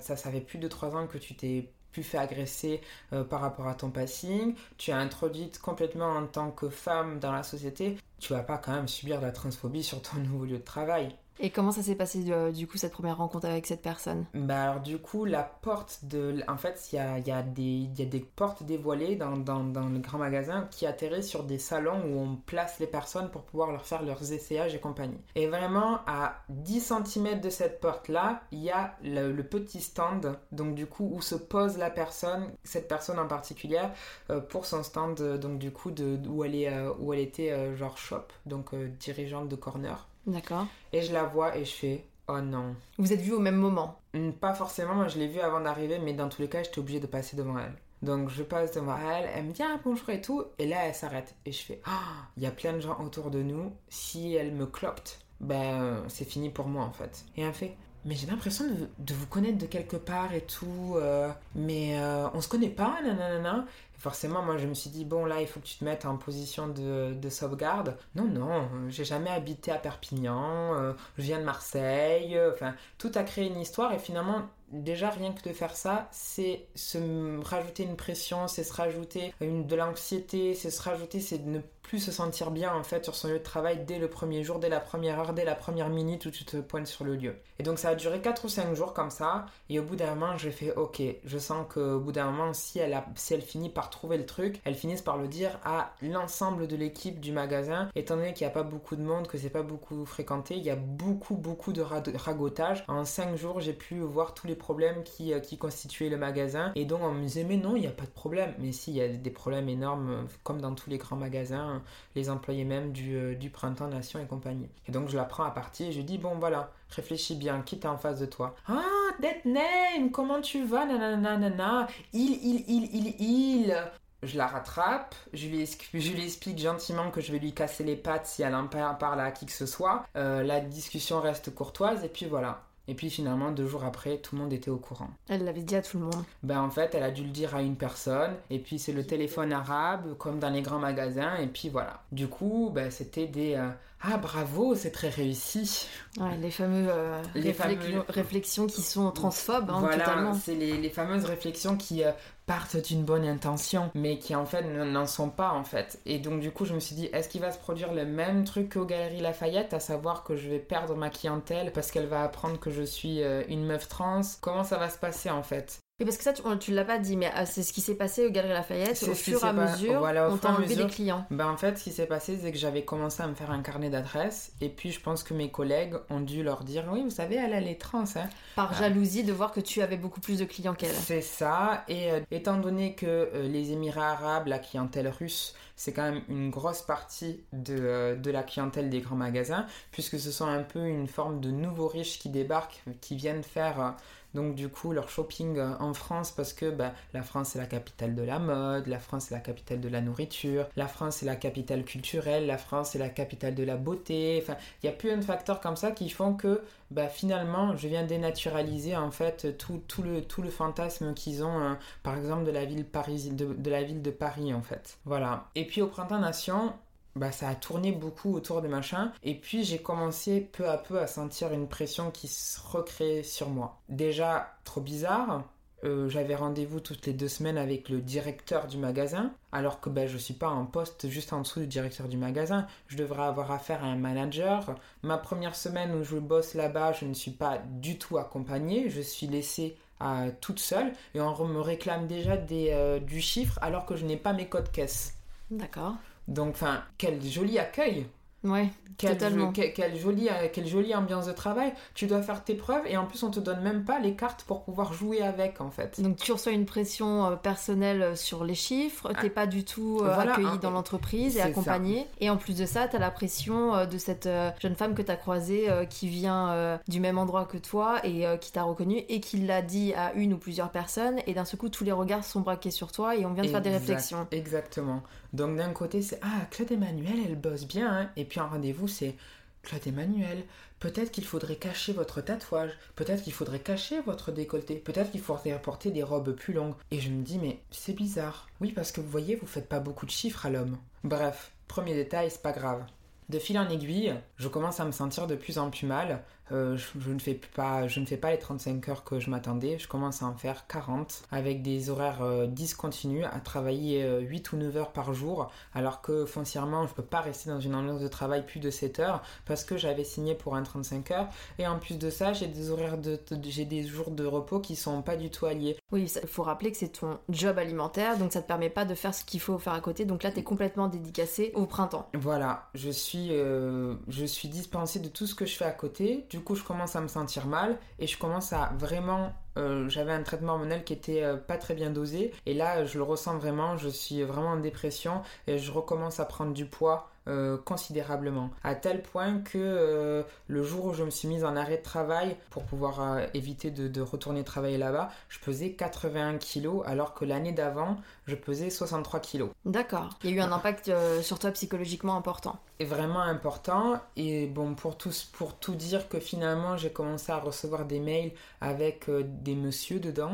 ça, ça fait plus de 3 ans que tu t'es plus fait agresser euh, par rapport à ton passing, tu es introduite complètement en tant que femme dans la société, tu vas pas quand même subir de la transphobie sur ton nouveau lieu de travail. Et comment ça s'est passé euh, du coup cette première rencontre avec cette personne? Bah alors du coup la porte de... En fait il y a, y, a y a des portes dévoilées dans, le grand magasin qui atterrissent sur des salons où on place les personnes pour pouvoir leur faire leurs essayages et compagnie. Et vraiment à 10 cm de cette porte là il y a le, petit stand donc du coup où se pose la personne, cette personne en particulier euh, pour son stand donc du coup où, elle est, euh, où elle était genre shop donc dirigeante de corner. D'accord. Et je la vois et je fais Oh non. Vous êtes vus au même moment Pas forcément, moi je l'ai vue avant d'arriver, mais dans tous les cas, j'étais obligée de passer devant elle. Donc je passe devant elle, elle me dit ah, bonjour et tout, et là elle s'arrête. Et je fais ah, il y a plein de gens autour de nous, si elle me clopte, ben c'est fini pour moi en fait. Et elle fait mais j'ai l'impression de, de vous connaître de quelque part et tout, euh, mais euh, on se connaît pas, nanana. Forcément, moi je me suis dit, bon là, il faut que tu te mettes en position de, de sauvegarde. Non, non, j'ai jamais habité à Perpignan, euh, je viens de Marseille, euh, enfin, tout a créé une histoire et finalement, déjà rien que de faire ça, c'est se rajouter une pression, c'est se rajouter de l'anxiété, c'est se rajouter, c'est de ne plus se sentir bien en fait sur son lieu de travail dès le premier jour, dès la première heure, dès la première minute où tu te pointes sur le lieu. Et donc ça a duré 4 ou 5 jours comme ça, et au bout d'un moment j'ai fait ok, je sens qu'au bout d'un moment si elle, a, si elle finit par trouver le truc, elle finisse par le dire à l'ensemble de l'équipe du magasin, étant donné qu'il n'y a pas beaucoup de monde, que c'est pas beaucoup fréquenté, il y a beaucoup beaucoup de ra- ragotage. En 5 jours j'ai pu voir tous les qui, euh, qui constituaient le magasin, et donc on me disait mais non, il n'y a pas de problème, mais si, il y a des problèmes énormes, euh, comme dans tous les grands magasins, les employés même du, euh, du printemps nation et compagnie. Et donc je la prends à partie et je dis bon voilà, réfléchis bien, qui t'es en face de toi Ah, Dead Name, comment tu vas Nanana, nanana. Il, il, il, il, il. Je la rattrape, je lui, explique, je lui explique gentiment que je vais lui casser les pattes si elle en par- parle à qui que ce soit. La discussion reste courtoise et puis voilà. Et puis finalement, deux jours après, tout le monde était au courant. Elle l'avait dit à tout le monde. Ben en fait, elle a dû le dire à une personne, et puis c'est le téléphone arabe, comme dans les grands magasins, et puis voilà. Du coup, ben, c'était des euh, Ah bravo, c'est très réussi. Ouais, les fameux, euh, Les réflexions, fameux- réflexions qui sont transphobes, hein, voilà, c'est les, les fameuses réflexions qui euh, partent d'une bonne intention, mais qui en fait n'en sont pas en fait. Et donc du coup, je me suis dit, est-ce qu'il va se produire le même truc qu'aux Galeries Lafayette, à savoir que je vais perdre ma clientèle parce qu'elle va apprendre que je suis euh, une meuf trans? Comment ça va se passer en fait? Oui, parce que ça, tu, on- tu l'as pas dit, mais ah, c'est ce qui s'est passé aux Galeries Lafayette. Au fur et à mesure, voilà, on t'a et enlevé des clients. Ben en fait, ce qui s'est passé, c'est que j'avais commencé à me faire un carnet d'adresses, et puis je pense que mes collègues ont dû leur dire, oui, vous savez, elle, elle est trans, hein. Par Ah. jalousie de voir que tu avais beaucoup plus de clients qu'elle. C'est ça, et euh, étant donné que euh, les Émirats arabes, la clientèle russe, c'est quand même une grosse partie de, euh, de la clientèle des grands magasins, puisque ce sont un peu une forme de nouveaux riches qui débarquent, qui viennent faire euh, donc du coup leur shopping euh, en France, parce que ben, la France c'est la capitale de la mode, la France c'est la capitale de la nourriture, la France c'est la capitale culturelle, la France c'est la capitale de la beauté, enfin il y a plein de facteurs comme ça qui font que bah, finalement, je viens dénaturaliser en fait tout, tout, le, tout le fantasme qu'ils ont, euh, par exemple, de la, ville Paris, de, de la ville de Paris en fait. Voilà. Et puis au Printemps Nation, bah, ça a tourné beaucoup autour des machins. Et puis j'ai commencé peu à peu à sentir une pression qui se recréait sur moi. Déjà, trop bizarre. euh, j'avais rendez-vous toutes les deux semaines avec le directeur du magasin, alors que ben, je suis pas en poste juste en dessous du directeur du magasin. Je devrais avoir affaire à un manager. Ma première semaine où je bosse là-bas, je ne suis pas du tout accompagnée. Je suis laissée à toute seule et on me réclame déjà des, euh, du chiffre alors que je n'ai pas mes codes caisse. D'accord. Donc, enfin, quel joli accueil Ouais, quelle, Totalement. quelle, quelle jolie, euh, quelle jolie ambiance de travail. Tu dois faire tes preuves et en plus on te donne même pas les cartes pour pouvoir jouer avec en fait. donc tu reçois une pression euh, personnelle euh, sur les chiffres, t'es pas du tout Voilà, accueilli hein, dans l'entreprise et accompagné. Et en plus de ça, t'as la pression de cette jeune femme que t'as croisée qui vient du même endroit que toi et qui t'a reconnu et qui l'a dit à une ou plusieurs personnes. Et d'un seul coup, tous les regards sont braqués sur toi et on vient de faire des réflexions. Exactement. Donc d'un côté c'est ah Claude Emmanuel elle bosse bien hein. et puis en rendez-vous c'est Claude Emmanuel peut-être qu'il faudrait cacher votre tatouage peut-être qu'il faudrait cacher votre décolleté peut-être qu'il faudrait porter des robes plus longues et je me dis mais c'est bizarre oui parce que vous voyez vous faites pas beaucoup de chiffres à l'homme bref premier détail c'est pas grave de fil en aiguille, je commence à me sentir de plus en plus mal. Euh, je, je ne fais pas, je ne fais pas les 35 heures que je m'attendais. Je commence à en faire 40 avec des horaires euh, discontinus, à travailler euh, 8 ou 9 heures par jour, alors que foncièrement, je peux pas rester dans une ambiance de travail plus de 7 heures parce que j'avais signé pour un 35 heures. Et en plus de ça, j'ai des horaires de, de- j'ai des jours de repos qui sont pas du tout alliés. Oui, il faut rappeler que c'est ton job alimentaire, donc ça te permet pas de faire ce qu'il faut faire à côté. Donc là, t'es complètement dédicacé au printemps. Voilà, je suis, euh, je suis dispensée de tout ce que je fais à côté. Du coup, je commence à me sentir mal et je commence à vraiment euh, j'avais un traitement hormonal qui était euh, pas très bien dosé. Et là, je le ressens vraiment. Je suis vraiment en dépression et je recommence à prendre du poids. Euh, considérablement. À tel point que euh, le jour où je me suis mise en arrêt de travail pour pouvoir euh, éviter de, retourner travailler là-bas, je pesais 81 kilos alors que l'année d'avant, je pesais 63 kilos. D'accord. Il y a eu un impact sur toi psychologiquement important. Et vraiment important. Et bon, pour, tous, pour tout dire que finalement, j'ai commencé à recevoir des mails avec des messieurs dedans.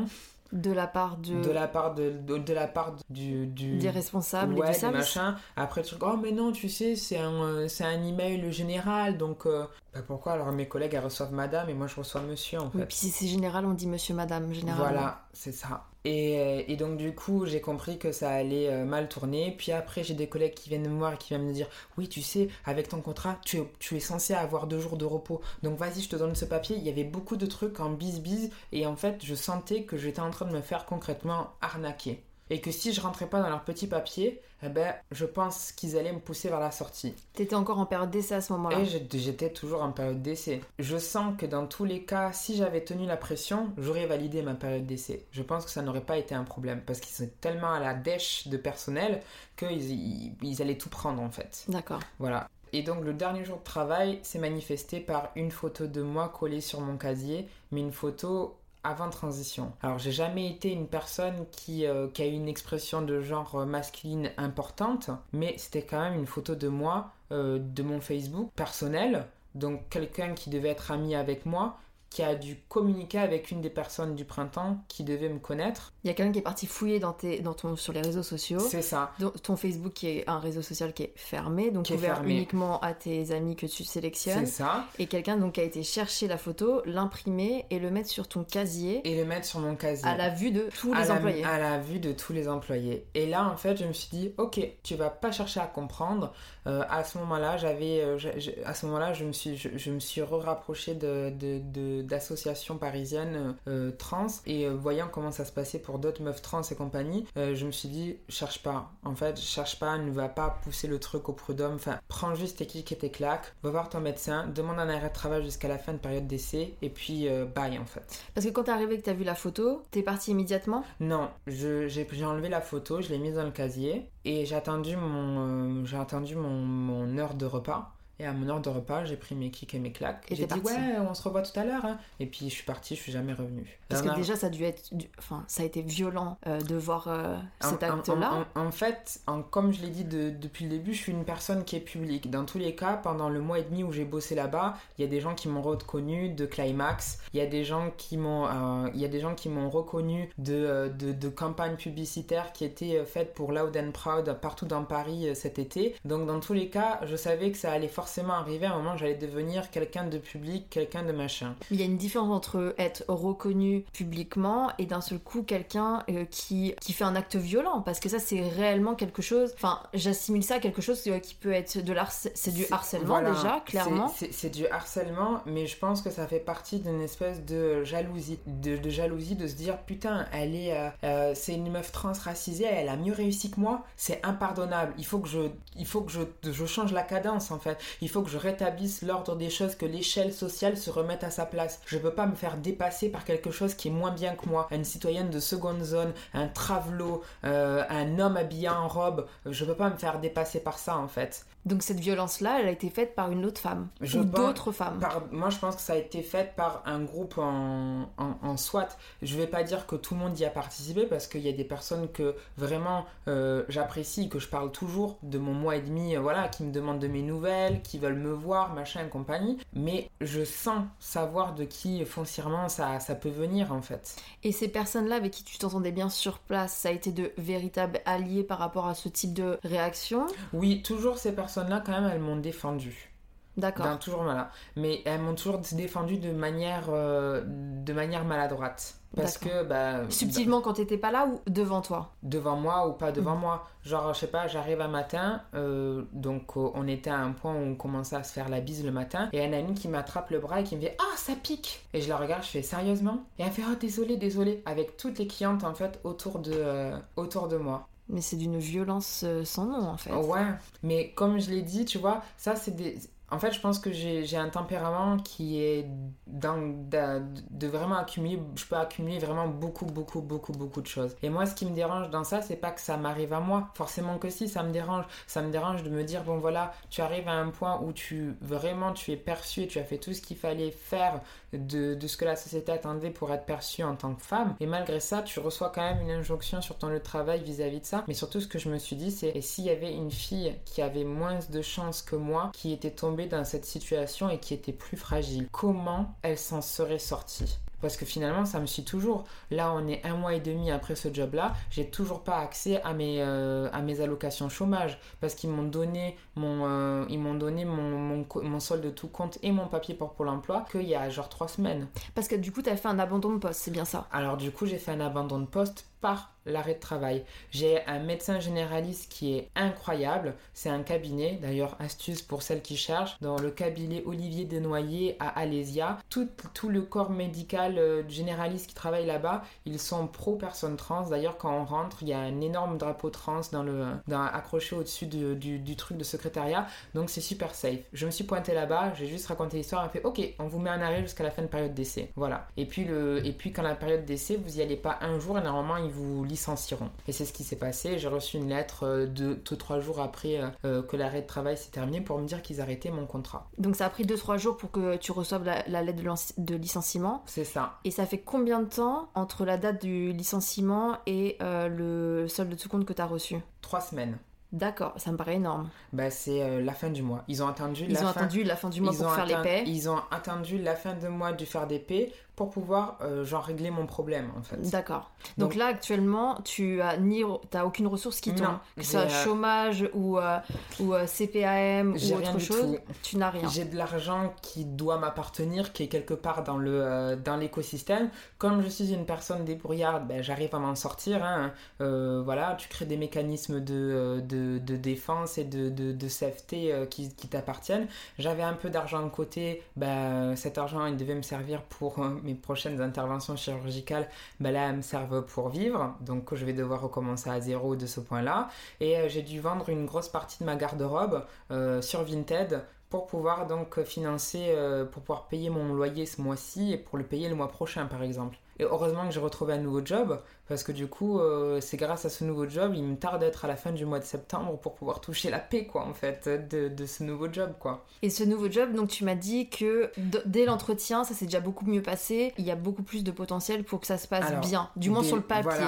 De la part de... De la part, de, de, la part du, du... Des responsables et du service. machin. Après, tu dis, oh mais non, tu sais, c'est un, euh, c'est un email général, donc... Euh, bah pourquoi alors mes collègues, elles reçoivent madame et moi je reçois monsieur, en fait. Oui, puis si c'est général, on dit monsieur, madame, généralement. Voilà, c'est ça. Et, et, donc du coup, j'ai compris que ça allait euh, mal tourner. Puis après, j'ai des collègues qui viennent me voir et qui viennent me dire, oui, tu sais, avec ton contrat, tu es, tu es censé avoir deux jours de repos. Donc vas-y, je te donne ce papier. Il y avait beaucoup de trucs en bis-bis. Et en fait, je sentais que j'étais en train de me faire concrètement arnaquer et que si je rentrais pas dans leur petit papier, eh ben, je pense qu'ils allaient me pousser vers la sortie. T'étais encore en période d'essai à ce moment-là Et j'étais toujours en période d'essai. Je sens que dans tous les cas, si j'avais tenu la pression, j'aurais validé ma période d'essai. Je pense que ça n'aurait pas été un problème parce qu'ils sont tellement à la dèche de personnel qu'ils ils, allaient tout prendre en fait. D'accord. Voilà. Et donc le dernier jour de travail s'est manifesté par une photo de moi collée sur mon casier, mais une photo avant transition. Alors j'ai jamais été une personne qui, euh, qui a une expression de genre euh, masculine importante, mais c'était quand même une photo de moi, euh, de mon Facebook personnel, donc quelqu'un qui devait être ami avec moi, qui a dû communiquer avec une des personnes du printemps qui devait me connaître. Il y a quelqu'un qui est parti fouiller dans tes, dans ton, sur les réseaux sociaux. C'est ça. ton Facebook qui est un réseau social qui est fermé, donc ouvert uniquement à tes amis que tu sélectionnes. C'est ça. Et quelqu'un donc a été chercher la photo, l'imprimer et le mettre sur ton casier. Et le mettre sur mon casier. À la vue de tous les employés. À la vue de tous les employés. Et là, en fait, je me suis dit, ok, tu vas pas chercher à comprendre. Euh, à ce moment-là, j'avais, euh, à ce moment-là, je me suis, je, me suis rapproché de, de, de d'associations parisiennes euh, trans et voyant comment ça se passait pour d'autres meufs trans et compagnie, je me suis dit, cherche pas. En fait, cherche pas, ne va pas pousser le truc au prud'homme. Enfin, prends juste tes clics et tes claques, va voir ton médecin, demande un arrêt de travail jusqu'à la fin de période d'essai et puis bye en fait. Parce que quand t'es arrivé que t'as vu la photo, t'es parti immédiatement? Non, j'ai, enlevé la photo, je l'ai mise dans le casier et j'ai attendu mon, j'ai attendu mon mon, heure de repas. Et à mon heure de repas, j'ai pris mes kicks et mes claques. Et j'ai dit, ouais, on se revoit tout à l'heure. Hein. Et puis, je suis partie, je suis jamais revenue. Parce que déjà, ça a dû être. Enfin, ça a été violent euh, de voir euh, cet acte-là. En, fait, comme je l'ai dit depuis le début, je suis une personne qui est publique. Dans tous les cas, pendant le mois et demi où j'ai bossé là-bas, il y a des gens qui m'ont reconnu de Climax. Il y a des gens qui m'ont, euh, il y a des gens qui m'ont reconnu de, de, de campagnes publicitaires qui étaient faites pour Loud and Proud partout dans Paris cet été. Donc, dans tous les cas, je savais que ça allait forcément forcément arriver à un moment j'allais devenir quelqu'un de public, quelqu'un de machin. Il y a une différence entre être reconnu publiquement et d'un seul coup quelqu'un euh, qui, qui fait un acte violent, parce que ça c'est réellement quelque chose, enfin j'assimile ça à quelque chose euh, qui peut être de l'art, c'est du harcèlement déjà, clairement. C'est du harcèlement, mais je pense que ça fait partie d'une espèce de jalousie, de, jalousie de se dire putain, elle est, euh, c'est une meuf trans racisée, elle a mieux réussi que moi, c'est impardonnable, il faut que je, il faut que je, je change la cadence en fait. Il faut que je rétablisse l'ordre des choses, que l'échelle sociale se remette à sa place. Je peux pas me faire dépasser par quelque chose qui est moins bien que moi. Une citoyenne de seconde zone, un travelo, euh, un homme habillé en robe. Je peux pas me faire dépasser par ça en fait. Donc cette violence-là, elle a été faite par une autre femme ou d'autres femmes. moi, je pense que ça a été fait par un groupe en, en, SWAT. Je vais pas dire que tout le monde y a participé parce qu'il y a des personnes que vraiment euh, j'apprécie, que je parle toujours de mon mois et demi, euh, voilà, qui me demandent de mes nouvelles, qui veulent me voir, machin et compagnie. Mais je sens savoir de qui foncièrement ça, ça peut venir en fait. Et ces personnes-là avec qui tu t'entendais bien sur place, ça a été de véritables alliés par rapport à ce type de réaction? Oui, toujours ces personnes personnes-là, quand même, elles m'ont défendu. D'accord. Toujours voilà. Mais elles m'ont toujours défendu de manière, euh, de manière maladroite. Parce que. Bah, Subtilement bah, quand t'étais pas là ou devant toi? Devant moi ou pas devant mm. moi. Genre, je sais pas, j'arrive un matin, euh, donc euh, on était à un point où on commençait à se faire la bise le matin, et un ami qui m'attrape le bras et qui me dit Ah, ça pique Et je la regarde, je fais Sérieusement? Et elle fait Oh, désolé, désolé. Avec toutes les clientes en fait autour de, autour de moi. Mais c'est d'une violence euh, sans nom en fait. Ouais, mais comme je l'ai dit, tu vois, ça c'est des En fait, je pense que j'ai un tempérament qui est dans, de, vraiment accumuler, je peux accumuler vraiment beaucoup, beaucoup, beaucoup, beaucoup de choses. Et moi, ce qui me dérange dans ça, c'est pas que ça m'arrive à moi. Forcément que si, ça me dérange. Ça me dérange de me dire, bon voilà, tu arrives à un point où tu vraiment, tu es perçu et tu as fait tout ce qu'il fallait faire de, ce que la société attendait pour être perçue en tant que femme. Et malgré ça, tu reçois quand même une injonction sur ton lieu de travail vis-à-vis de ça. Mais surtout, ce que je me suis dit, c'est et s'il y avait une fille qui avait moins de chances que moi, qui était tombée dans cette situation et qui était plus fragile, comment elle s'en serait sortie? Parce que finalement ça me suit toujours. Là on est un mois et demi après ce job là, j'ai toujours pas accès à mes, euh, à mes allocations chômage parce qu'ils m'ont donné mon euh, ils m'ont donné mon, mon, mon, solde de tout compte et mon papier pour Pôle emploi qu'il y a genre trois semaines. Parce que du coup tu as fait un abandon de poste, c'est bien ça? Alors du coup j'ai fait un abandon de poste par l'arrêt de travail. J'ai un médecin généraliste qui est incroyable. C'est un cabinet, d'ailleurs astuce pour celles qui cherchent, dans le cabinet Olivier Desnoyers à Alésia. Tout, tout le corps médical euh, généraliste qui travaille là-bas, ils sont pro personnes trans. D'ailleurs, quand on rentre, il y a un énorme drapeau trans dans le, dans, accroché au-dessus du, du, truc de secrétariat. Donc c'est super safe. Je me suis pointée là-bas, j'ai juste raconté l'histoire et fait OK, on vous met en arrêt jusqu'à la fin de période d'essai. Voilà. Et puis, le, et puis quand la période d'essai, vous y allez pas un jour et normalement ils vous licencieront. Et c'est ce qui s'est passé. J'ai reçu une lettre euh, deux, trois jours après euh, euh, que l'arrêt de travail s'est terminé pour me dire qu'ils arrêtaient mon contrat. Donc ça a pris deux trois jours pour que tu reçoives la, lettre de, licenciement. C'est ça. Et ça fait combien de temps entre la date du licenciement et le solde de tout compte que tu as reçu? Trois semaines. D'accord, ça me paraît énorme. Bah, c'est la fin du mois. Ils ont attendu ils la ont attendu la fin du mois pour faire les paies. Ils ont attendu la fin de mois de faire des paies pour pouvoir euh, genre régler mon problème en fait. D'accord. Donc, là actuellement tu as ni as aucune ressource qui tombe, que ce soit euh, chômage ou euh, ou CPAM ou autre chose, tu n'as rien. J'ai de l'argent qui doit m'appartenir, qui est quelque part dans le dans l'écosystème. Comme je suis une personne débrouillarde, ben, j'arrive à m'en sortir. Hein. voilà, tu crées des mécanismes de, de, de défense et de, de, de safety qui, qui t'appartiennent. J'avais un peu d'argent de côté, ben, cet argent il devait me servir pour mes prochaines interventions chirurgicales, ben là, elles me servent pour vivre. Donc, je vais devoir recommencer à zéro de ce point-là. Et euh, j'ai dû vendre une grosse partie de ma garde-robe euh, sur Vinted pour pouvoir donc financer, euh, pour pouvoir payer mon loyer ce mois-ci et pour le payer le mois prochain, par exemple. Et heureusement que j'ai retrouvé un nouveau job parce que du coup, euh, c'est grâce à ce nouveau job, il me tarde d'être à la fin du mois de septembre pour pouvoir toucher la paix, quoi, en fait, de, de ce nouveau job, quoi. Et ce nouveau job, donc tu m'as dit que dès l'entretien, ça s'est déjà beaucoup mieux passé. Il y a beaucoup plus de potentiel pour que ça se passe bien, du moins sur le papier.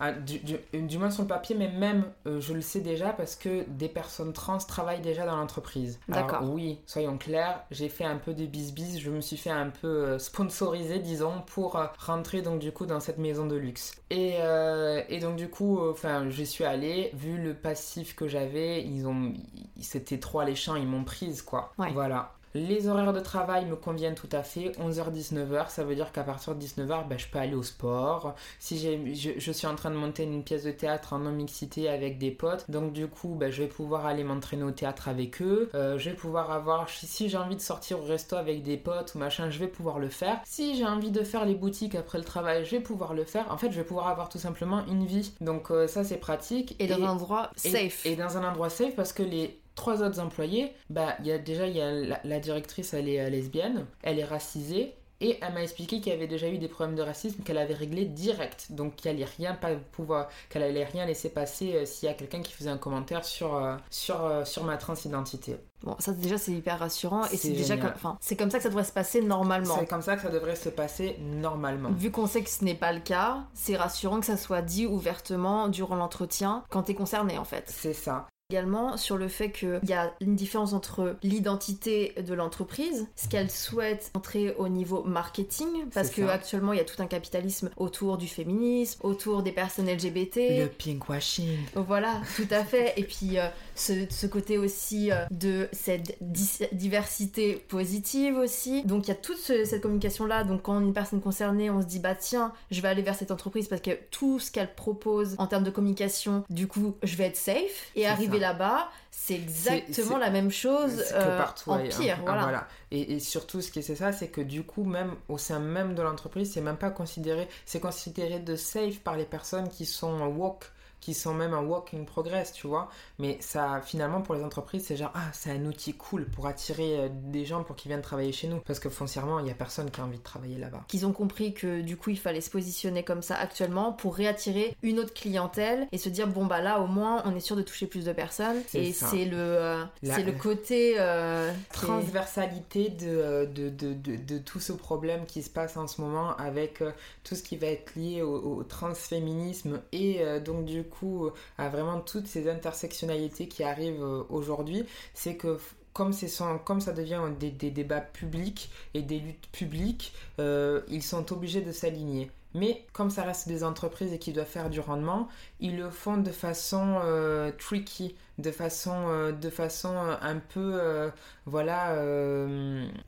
Ah, du, du, moins sur le papier, mais même, euh, je le sais déjà parce que des personnes trans travaillent déjà dans l'entreprise. D'accord. Oui, soyons clairs, j'ai fait un peu de bis-bis, je me suis fait un peu euh, sponsoriser, disons, pour rentrer donc du coup dans cette maison de luxe. Et euh, et, donc du coup, euh, enfin, j'y suis allée. Vu le passif que j'avais, ils ont, c'était trop alléchant, ils m'ont prise quoi. Voilà. Les horaires de travail me conviennent tout à fait. 11h-19h, ça veut dire qu'à partir de 19h, ben, je peux aller au sport. Si je, je, suis en train de monter une pièce de théâtre en non-mixité avec des potes, donc du coup, ben, je vais pouvoir aller m'entraîner au théâtre avec eux. Euh, je vais pouvoir avoir, si j'ai envie de sortir au resto avec des potes ou machin, je vais pouvoir le faire. Si j'ai envie de faire les boutiques après le travail, je vais pouvoir le faire. En fait, je vais pouvoir avoir tout simplement une vie. Donc euh, ça, c'est pratique. Et, dans un endroit safe. et dans un endroit safe parce que les trois autres employés, bah, y a, déjà, y a la, directrice, elle est euh, lesbienne, elle est racisée, et elle m'a expliqué qu'il y avait déjà eu des problèmes de racisme qu'elle avait réglé direct. Donc qu'elle allait rien pas pouvoir, qu'elle allait rien laisser passer euh, s'il y a quelqu'un qui faisait un commentaire sur, euh, sur, sur ma transidentité. Bon, ça déjà c'est hyper rassurant et c'est déjà comme, enfin, c'est comme ça que ça devrait se passer normalement. C'est comme ça que ça devrait se passer normalement. Vu qu'on sait que ce n'est pas le cas, c'est rassurant que ça soit dit ouvertement durant l'entretien quand t'es concerné en fait. C'est ça également sur le fait qu'il y a une différence entre l'identité de l'entreprise, ce qu'elle souhaite entrer au niveau marketing, parce que actuellement il y a tout un capitalisme autour du féminisme, autour des personnes LGBT. Le pinkwashing. Voilà, tout à fait. Et puis euh, ce, côté aussi euh, de cette diversité positive aussi. Donc il y a toute cette communication là. Donc quand une personne concernée, on se dit bah tiens, je vais aller vers cette entreprise parce que tout ce qu'elle propose en termes de communication, du coup, je vais être safe. Et arriver là-bas, c'est exactement la même chose euh, partout, en pire. Ah, voilà. Et, surtout, ce qui c'est ça, c'est que du coup, même au sein même de l'entreprise, c'est même pas considéré, c'est considéré de safe par les personnes qui sont woke qui sont même un walk in progress, tu vois. Mais ça, finalement, pour les entreprises, c'est genre, ah, c'est un outil cool pour attirer euh, des gens pour qu'ils viennent travailler chez nous. Parce que foncièrement, il n'y a personne qui a envie de travailler là-bas. Qu'ils ont compris que du coup, il fallait se positionner comme ça actuellement pour réattirer une autre clientèle et se dire, bon, bah là, au moins, on est sûr de toucher plus de personnes. Et c'est le, euh, c'est le côté. Euh, transversalité de, de, de, de, tout ce problème qui se passe en ce moment avec tout ce qui va être lié au, transféminisme et donc du coup à vraiment toutes ces intersectionnalités qui arrivent aujourd'hui, c'est que comme, comme ça devient des, débats publics et des luttes publiques, euh, ils sont obligés de s'aligner. Mais comme ça reste des entreprises et qu'ils doivent faire du rendement, ils le font de façon euh, tricky, de façon, euh, de façon euh, un peu, voilà,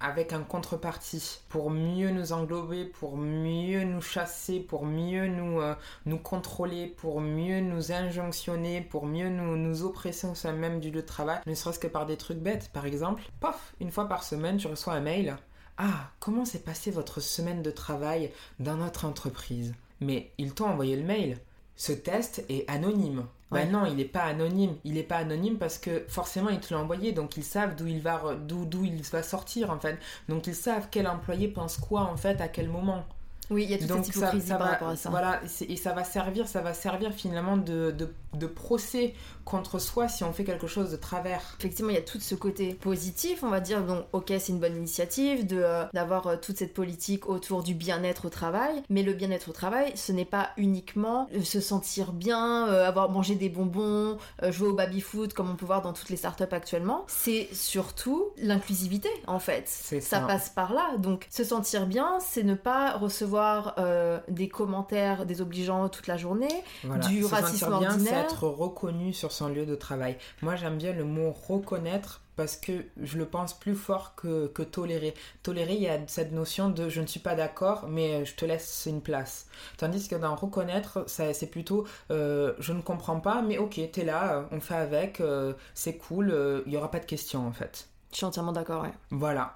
avec un contrepartie, pour mieux nous englober, pour mieux nous chasser, pour mieux nous, nous contrôler, pour mieux nous injonctionner, pour mieux nous, nous oppresser au sein même du lieu de travail, ne serait-ce que par des trucs bêtes. Par exemple, paf, une fois par semaine, tu reçois un mail ah, comment s'est passée votre semaine de travail dans notre entreprise? Mais ils t'ont envoyé le mail. Ce test est anonyme. Ben non, il n'est pas anonyme. Il n'est pas anonyme parce que forcément ils te l'ont envoyé, donc ils savent d'où il va, d'où il va sortir en fait. Donc ils savent quel employé pense quoi en fait à quel moment. Oui, il y a toute cette hypocrisie par rapport à ça. Voilà, et ça va servir, ça va servir finalement de, de, procès contre soi si on fait quelque chose de travers. Effectivement, il y a tout ce côté positif, on va dire, donc ok, c'est une bonne initiative de euh, d'avoir euh, toute cette politique autour du bien-être au travail, mais le bien-être au travail, ce n'est pas uniquement euh, se sentir bien, avoir mangé des bonbons, jouer au baby-foot comme on peut voir dans toutes les startups actuellement, c'est surtout l'inclusivité en fait. Ça. ça passe par là, donc se sentir bien, c'est ne pas recevoir euh, des commentaires désobligeants toute la journée, du racisme ordinaire. c'est être reconnu sur son lieu de travail. Moi, j'aime bien le mot reconnaître parce que je le pense plus fort que, que, tolérer. Tolérer, il y a cette notion de je ne suis pas d'accord, mais je te laisse une place. Tandis que dans reconnaître, c'est plutôt euh, je ne comprends pas, mais ok, t'es là, on fait avec, euh, c'est cool, il n'y aura pas de questions en fait. Je suis entièrement d'accord, ouais. Voilà.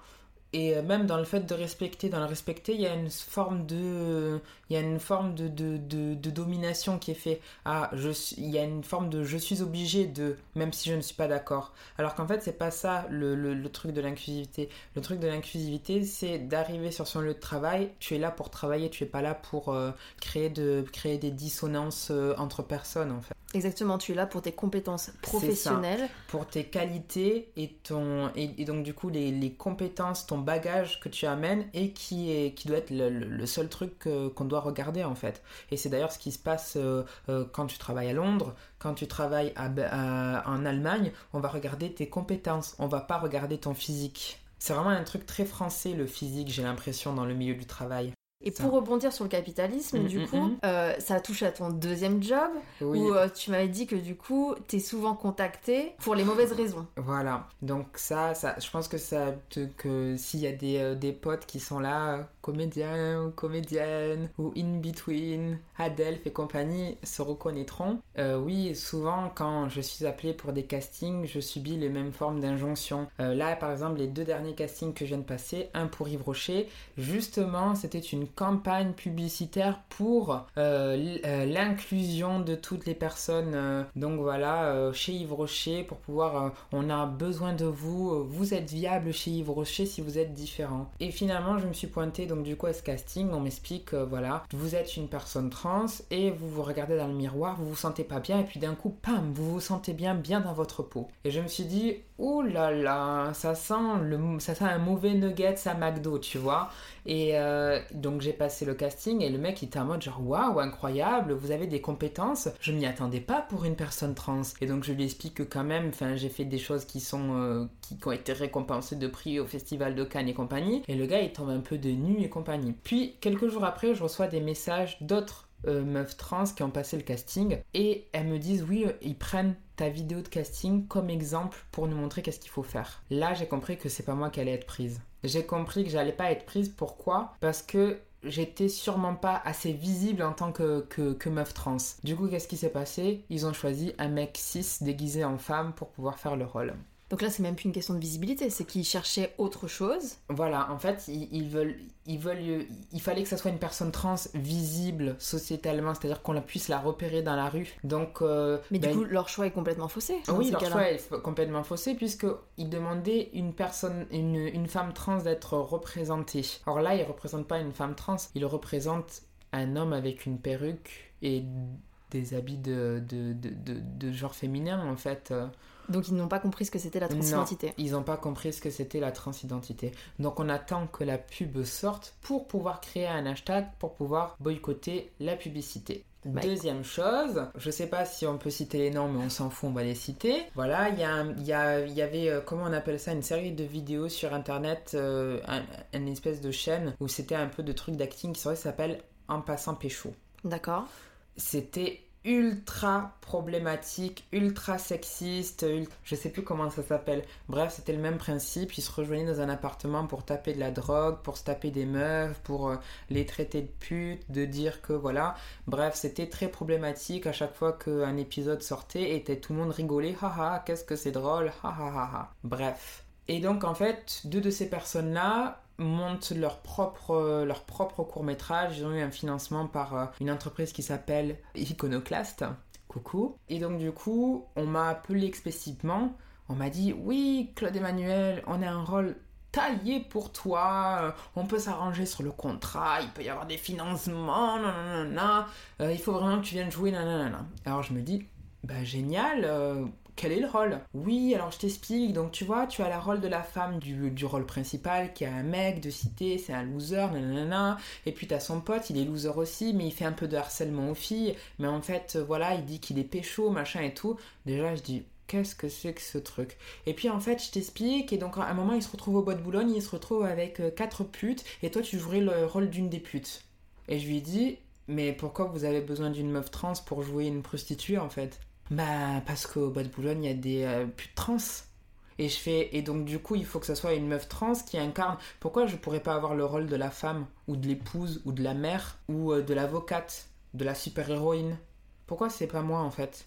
Et euh, même dans le fait de respecter, dans le respecter, il y a une forme de, il y a une forme de, de, de, domination qui est faite. Ah, je il y a une forme de je suis obligé de, même si je ne suis pas d'accord. Alors qu'en fait, c'est pas ça le, le, truc de l'inclusivité. Le truc de l'inclusivité, c'est d'arriver sur son lieu de travail. Tu es là pour travailler, tu es pas là pour euh, créer, de, créer des dissonances euh, entre personnes en fait. Exactement, tu es là pour tes compétences professionnelles. Pour tes qualités et, ton, et, donc du coup les, les, compétences, ton bagage que tu amènes et qui, est, qui doit être le, le seul truc qu'on doit regarder en fait. Et c'est d'ailleurs ce qui se passe euh, euh, quand tu travailles à Londres, quand tu travailles en Allemagne, on va regarder tes compétences, on va pas regarder ton physique. C'est vraiment un truc très français le physique, j'ai l'impression, dans le milieu du travail. Et pour rebondir sur le capitalisme, mm, du mm, coup, mm. Euh, ça touche à ton deuxième job, où euh, tu m'avais dit que du coup, tu es souvent contacté pour les mauvaises raisons. Voilà, donc ça, ça je pense que ça que s'il y a des, des, potes qui sont là, comédiens ou comédiennes, ou in between, Adelph et compagnie, se reconnaîtront. oui, souvent, quand je suis appelée pour des castings, je subis les mêmes formes d'injonctions. là, par exemple, les deux derniers castings que je viens de passer, un pour Yves Rocher, justement, c'était une campagne publicitaire pour euh, euh, l'inclusion de toutes les personnes. Euh, donc voilà, chez Yves Rocher, pour pouvoir, on a besoin de vous, vous êtes viable chez Yves Rocher si vous êtes différent. Et finalement, je me suis pointée donc du coup à ce casting, on m'explique, voilà, vous êtes une personne trans et vous vous regardez dans le miroir, vous vous sentez pas bien et puis d'un coup, pam, vous vous sentez bien, bien dans votre peau. Et je me suis dit, oh là là, ça sent, le, ça sent un mauvais nugget à McDo, tu vois. Et donc donc j'ai passé le casting et le mec il était en mode genre waouh incroyable, vous avez des compétences. Je m'y attendais pas pour une personne trans. Et donc je lui explique que quand même, enfin j'ai fait des choses qui sont euh, qui, ont été récompensées de prix au festival de Cannes et compagnie. Et le gars il tombe un peu de nu et compagnie. Puis quelques jours après, je reçois des messages d'autres euh, meufs trans qui ont passé le casting et elles me disent oui ils prennent ta vidéo de casting comme exemple pour nous montrer qu'est-ce qu'il faut faire. Là j'ai compris que c'est pas moi qui allais être prise. J'ai compris que j'allais pas être prise. Pourquoi? Parce que j'étais sûrement pas assez visible en tant que, que, meuf trans. Du coup, qu'est-ce qui s'est passé? Ils ont choisi un mec cis déguisé en femme pour pouvoir faire le rôle. Donc là, c'est même plus une question de visibilité, c'est qu'ils cherchaient autre chose. Voilà, en fait, ils, veulent, ils veulent, il fallait que ça soit une personne trans visible sociétalement, c'est-à-dire qu'on puisse la repérer dans la rue. Donc, euh, mais du ben, coup, leur choix est complètement faussé. Oui, leur choix est complètement faussé puisque ils demandaient une personne, une, une femme trans d'être représentée. Or là, ils représentent pas une femme trans, ils représentent un homme avec une perruque et des habits de, de, de, de genre féminin en fait. Donc ils n'ont pas compris ce que c'était la transidentité. Non, ils n'ont pas compris ce que c'était la transidentité. Donc on attend que la pub sorte pour pouvoir créer un hashtag pour pouvoir boycotter la publicité. Deuxième chose, je sais pas si on peut citer les noms, mais on s'en fout, on va les citer. Voilà, il y, y, y, avait, euh, comment on appelle ça, une série de vidéos sur internet, euh, une espèce de chaîne où c'était un peu de trucs d'acting qui s'appelle En passant pécho. D'accord. C'était ultra problématique, ultra sexiste, je sais plus comment ça s'appelle. Bref, c'était le même principe. Ils se rejoignaient dans un appartement pour taper de la drogue, pour se taper des meufs, pour euh, les traiter de putes, de dire que voilà. Bref, c'était très problématique à chaque fois qu'un épisode sortait et tout le monde rigolait. Haha, qu'est-ce que c'est drôle, ha Bref. Et donc en fait, deux de ces personnes-là montent leur propre, leur propre court métrage. Ils ont eu un financement par euh, une entreprise qui s'appelle Iconoclast. Coucou. Et donc du coup, on m'a appelé explicitement. On m'a dit oui, Claude Emmanuel, on a un rôle taillé pour toi, euh, on peut s'arranger sur le contrat, il peut y avoir des financements, nanana, euh, il faut vraiment que tu viennes jouer, nanana. Alors je me dis, bah génial, quel est le rôle Oui, alors je t'explique. Donc tu vois, tu as la rôle de la femme du, rôle principal qui a un mec de cité, c'est un loser, nanana. Et puis t'as son pote, il est loser aussi, mais il fait un peu de harcèlement aux filles. Mais en fait, voilà, il dit qu'il est pécho, machin et tout. Déjà, je dis, qu'est-ce que c'est que ce truc? Et puis en fait, je t'explique, et donc à un moment, il se retrouve au bois de Boulogne, il se retrouve avec euh, quatre putes, et toi, tu jouerais le rôle d'une des putes. Et je lui dis, mais pourquoi vous avez besoin d'une meuf trans pour jouer une prostituée en fait? Bah, parce qu'au Bois de Boulogne, il y a des euh, trans. Et je fais. Et donc, du coup, il faut que ce soit une meuf trans qui incarne. Pourquoi je pourrais pas avoir le rôle de la femme, ou de l'épouse, ou de la mère, ou euh, de l'avocate, de la super-héroïne? Pourquoi c'est pas moi en fait?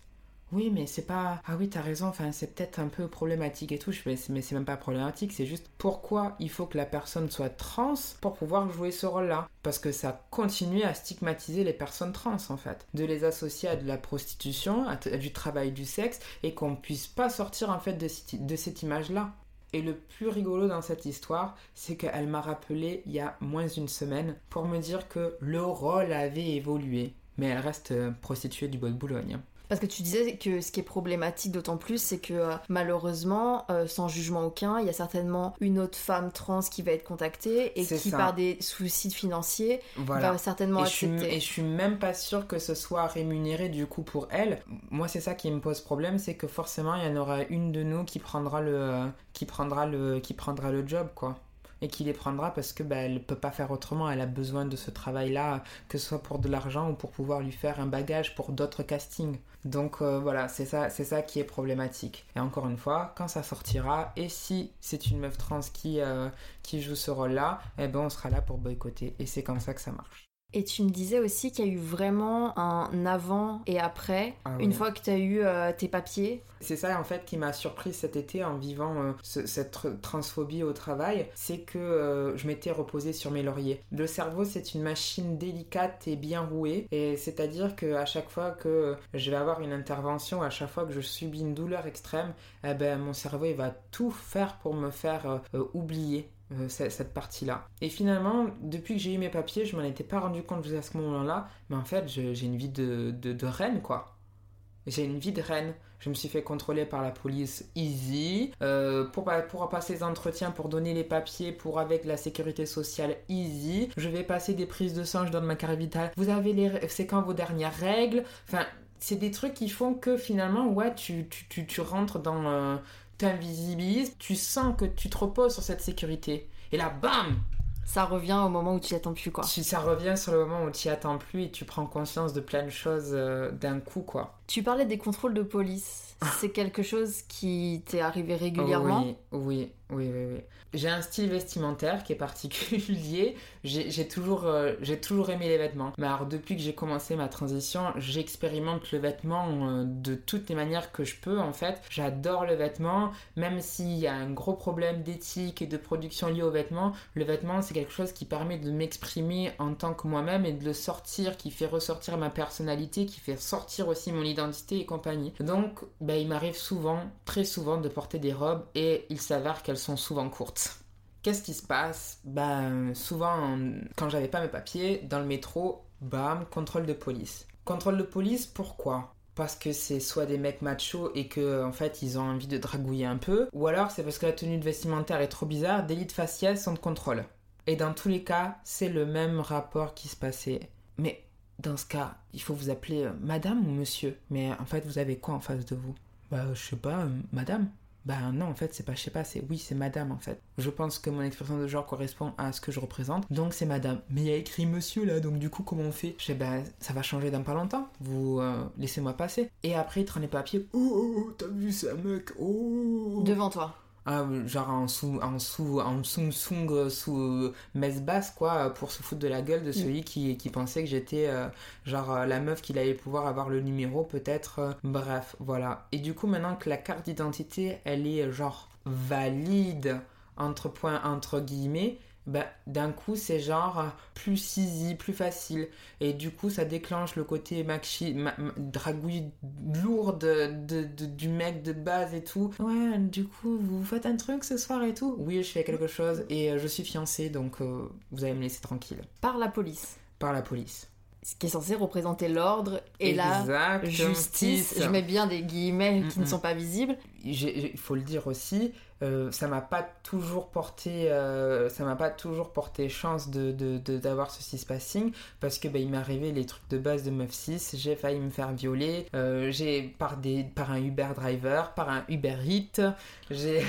Oui, mais c'est pas. Ah oui, t'as raison, enfin, c'est peut-être un peu problématique et tout. Mais c'est même pas problématique, c'est juste pourquoi il faut que la personne soit trans pour pouvoir jouer ce rôle-là. Parce que ça continue à stigmatiser les personnes trans, en fait. De les associer à de la prostitution, à, du travail du sexe, et qu'on puisse pas sortir, en fait, de, de cette image-là. Et le plus rigolo dans cette histoire, c'est qu'elle m'a rappelé il y a moins d'une semaine pour me dire que le rôle avait évolué. Mais elle reste euh, prostituée du Bois de Boulogne. Parce que tu disais que ce qui est problématique d'autant plus, c'est que euh, malheureusement, euh, sans jugement aucun, il y a certainement une autre femme trans qui va être contactée et qui, par des soucis financiers, va certainement et accepter. Je et je suis même pas sûre que ce soit rémunéré du coup pour elle. Moi, c'est ça qui me pose problème, c'est que forcément, il y en aura une de nous qui prendra le, qui prendra le, qui prendra le job, quoi et qui les prendra parce que bah, elle peut pas faire autrement. Elle a besoin de ce travail-là, que ce soit pour de l'argent ou pour pouvoir lui faire un bagage pour d'autres castings. Donc euh, voilà, c'est ça, c'est ça qui est problématique. Et encore une fois, quand ça sortira, et si c'est une meuf trans qui, euh, qui joue ce rôle-là, eh ben on sera là pour boycotter. Et c'est comme ça que ça marche. Et tu me disais aussi qu'il y a eu vraiment un avant et après, ah une fois que tu as eu euh, tes papiers. C'est ça en fait qui m'a surpris cet été en vivant euh, cette transphobie au travail, c'est que euh, je m'étais reposée sur mes lauriers. Le cerveau c'est une machine délicate et bien rouée, et c'est-à-dire qu'à chaque fois que je vais avoir une intervention, à chaque fois que je subis une douleur extrême, eh ben, mon cerveau il va tout faire pour me faire oublier euh, cette partie-là. Et finalement, depuis que j'ai eu mes papiers, je m'en étais pas rendu compte jusqu'à ce moment-là, mais en fait, j'ai une vie de, de, reine, quoi. J'ai une vie de reine. Je me suis fait contrôler par la police easy. Euh, pour, pour passer les entretiens, pour donner les papiers, pour avec la sécurité sociale easy. Je vais passer des prises de sang, je donne ma carte vitale. Vous avez les. C'est quand vos dernières règles? Enfin, c'est des trucs qui font que finalement, ouais, tu, tu, tu, rentres dans. Euh, t'invisibilises, tu sens que tu te reposes sur cette sécurité. Et là, bam ça revient au moment où tu attends plus, quoi. Ça revient sur le moment où tu attends plus et tu prends conscience de plein de choses euh, d'un coup, quoi. Tu parlais des contrôles de police. C'est quelque chose qui t'est arrivé régulièrement? Oui, oui, oui, oui. oui. J'ai un style vestimentaire qui est particulier. J'ai toujours, euh, toujours aimé les vêtements. Mais alors, depuis que j'ai commencé ma transition, j'expérimente le vêtement euh, de toutes les manières que je peux, en fait. J'adore le vêtement, même s'il y a un gros problème d'éthique et de production lié au vêtement. Le vêtement, c'est quelque chose qui permet de m'exprimer en tant que moi-même et de le sortir, qui fait ressortir ma personnalité, qui fait sortir aussi mon identité et compagnie. Donc, ben, il m'arrive souvent, très souvent, de porter des robes et il s'avère qu'elles sont souvent courtes. Qu'est-ce qui se passe? Ben, souvent, quand j'avais pas mes papiers, dans le métro, bam, contrôle de police. Contrôle de police, pourquoi? Parce que c'est soit des mecs machos et que en fait ils ont envie de dragouiller un peu, ou alors c'est parce que la tenue de vestimentaire est trop bizarre, d'élite faciale sans de contrôle. Et dans tous les cas, c'est le même rapport qui se passait. Mais dans ce cas, il faut vous appeler euh, madame ou monsieur? Mais en fait, vous avez quoi en face de vous? Bah, je sais pas, euh, madame. Bah non, en fait, c'est pas je sais pas, c'est oui, c'est madame en fait. Je pense que mon expression de genre correspond à ce que je représente, donc c'est madame. Mais il y a écrit monsieur là, donc du coup, comment on fait? Je sais, bah ça va changer dans pas longtemps, vous euh, laissez-moi passer. Et après, il te les papiers. Oh, oh, oh, t'as vu, c'est un mec, oh Devant toi. Ah, genre en sous en sous en euh, sous euh, messe basse quoi pour se foutre de la gueule de mm. celui qui, qui pensait que j'étais euh, genre la meuf qu'il allait pouvoir avoir le numéro peut-être bref voilà et du coup maintenant que la carte d'identité elle est genre valide entre points entre guillemets bah, d'un coup c'est genre plus easy, plus facile. Et du coup ça déclenche le côté maxi, dragouille lourde de, du mec de base et tout. Ouais, du coup vous faites un truc ce soir et tout. Oui, je fais quelque chose et euh, je suis fiancée donc euh, vous allez me laisser tranquille. Par la police. Par la police ce qui est censé représenter l'ordre et la justice. Je mets bien des guillemets qui ne sont pas visibles. Il faut le dire aussi, euh, ça m'a pas toujours porté euh, ça m'a pas toujours porté chance de d'avoir ce six passing parce que bah, il m'est arrivé les trucs de base de meuf 6 j'ai failli me faire violer euh, j'ai par des par un Uber driver par un Uber Eat j'ai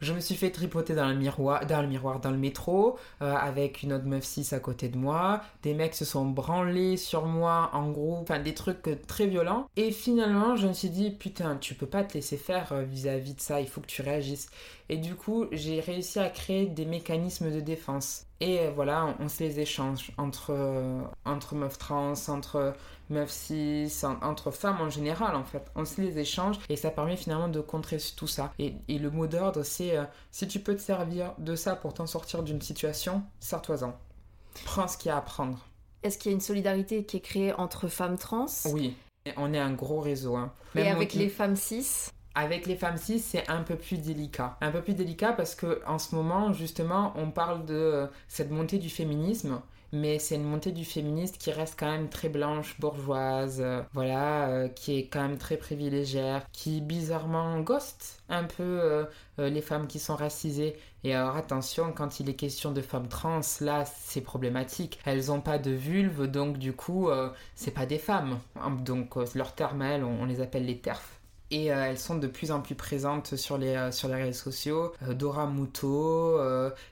Je me suis fait tripoter dans le miroir, dans le, miroir, dans le métro, euh, avec une autre meuf 6 à côté de moi. Des mecs se sont branlés sur moi, en gros, enfin des trucs très violents. Et finalement, je me suis dit, putain, tu peux pas te laisser faire euh, vis-à-vis de ça, il faut que tu réagisses. Et du coup, j'ai réussi à créer des mécanismes de défense. Et euh, voilà, on, se les échange entre, entre meufs trans, entre meufs cis, entre femmes en général en fait. On se les échange et ça permet finalement de contrer tout ça. Et, le mot d'ordre c'est euh, si tu peux te servir de ça pour t'en sortir d'une situation, sers-toi-en. Prends ce qu'il y a à prendre. Est-ce qu'il y a une solidarité qui est créée entre femmes trans? Oui, on est un gros réseau. Hein. et avec les femmes cis? Avec les femmes cis, c'est un peu plus délicat. Un peu plus délicat parce que en ce moment, justement, on parle de cette montée du féminisme mais c'est une montée du féministe qui reste quand même très blanche, bourgeoise, euh, voilà, euh, qui est quand même très privilégiée, qui bizarrement ghost un peu euh, les femmes qui sont racisées. Et alors attention, quand il est question de femmes trans, là c'est problématique. Elles n'ont pas de vulve, donc du coup, c'est pas des femmes. Donc leurs termes, elles, on les appelle les terfs et euh, elles sont de plus en plus présentes sur les, euh, sur les réseaux sociaux. Euh, Dora Muto,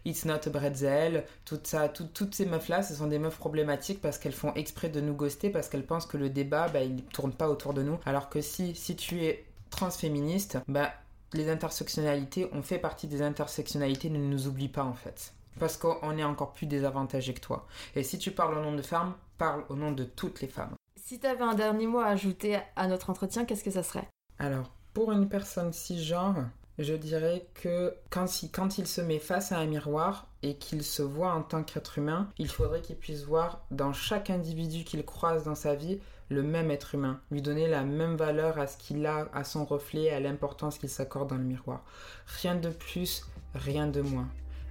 It's Not a Bretzel, tout ça, toutes ces meufs-là, ce sont des meufs problématiques parce qu'elles font exprès de nous ghoster, parce qu'elles pensent que le débat, bah, il ne tourne pas autour de nous. Alors que si, si tu es transféministe, bah, les intersectionnalités, on fait partie des intersectionnalités, ne nous oublie pas en fait. Parce qu'on est encore plus désavantagé que toi. Et si tu parles au nom de femmes, parle au nom de toutes les femmes. Si tu avais un dernier mot à ajouter à notre entretien, qu'est-ce que ça serait? Alors, pour une personne cisgenre, je dirais que quand, quand il se met face à un miroir et qu'il se voit en tant qu'être humain, il faudrait qu'il puisse voir dans chaque individu qu'il croise dans sa vie le même être humain, lui donner la même valeur à ce qu'il a, à son reflet, à l'importance qu'il s'accorde dans le miroir. Rien de plus, rien de moins.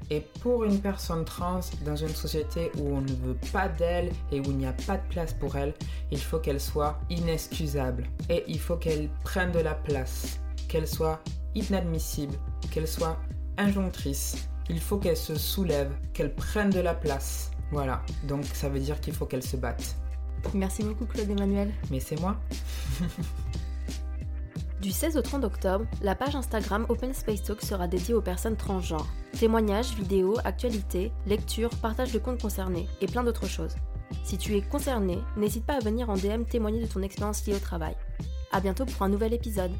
Et pour une personne trans dans une société où on ne veut pas d'elle et où il n'y a pas de place pour elle, il faut qu'elle soit inexcusable et il faut qu'elle prenne de la place, qu'elle soit inadmissible, qu'elle soit injonctrice. Il faut qu'elle se soulève, qu'elle prenne de la place. Voilà, donc ça veut dire qu'il faut qu'elle se batte. Merci beaucoup Claude Emmanuel. Mais c'est moi. Du 16 au 30 octobre, la page Instagram Open Space Talk sera dédiée aux personnes transgenres. Témoignages, vidéos, actualités, lectures, partage de comptes concernés et plein d'autres choses. Si tu es concerné, n'hésite pas à venir en DM témoigner de ton expérience liée au travail. À bientôt pour un nouvel épisode.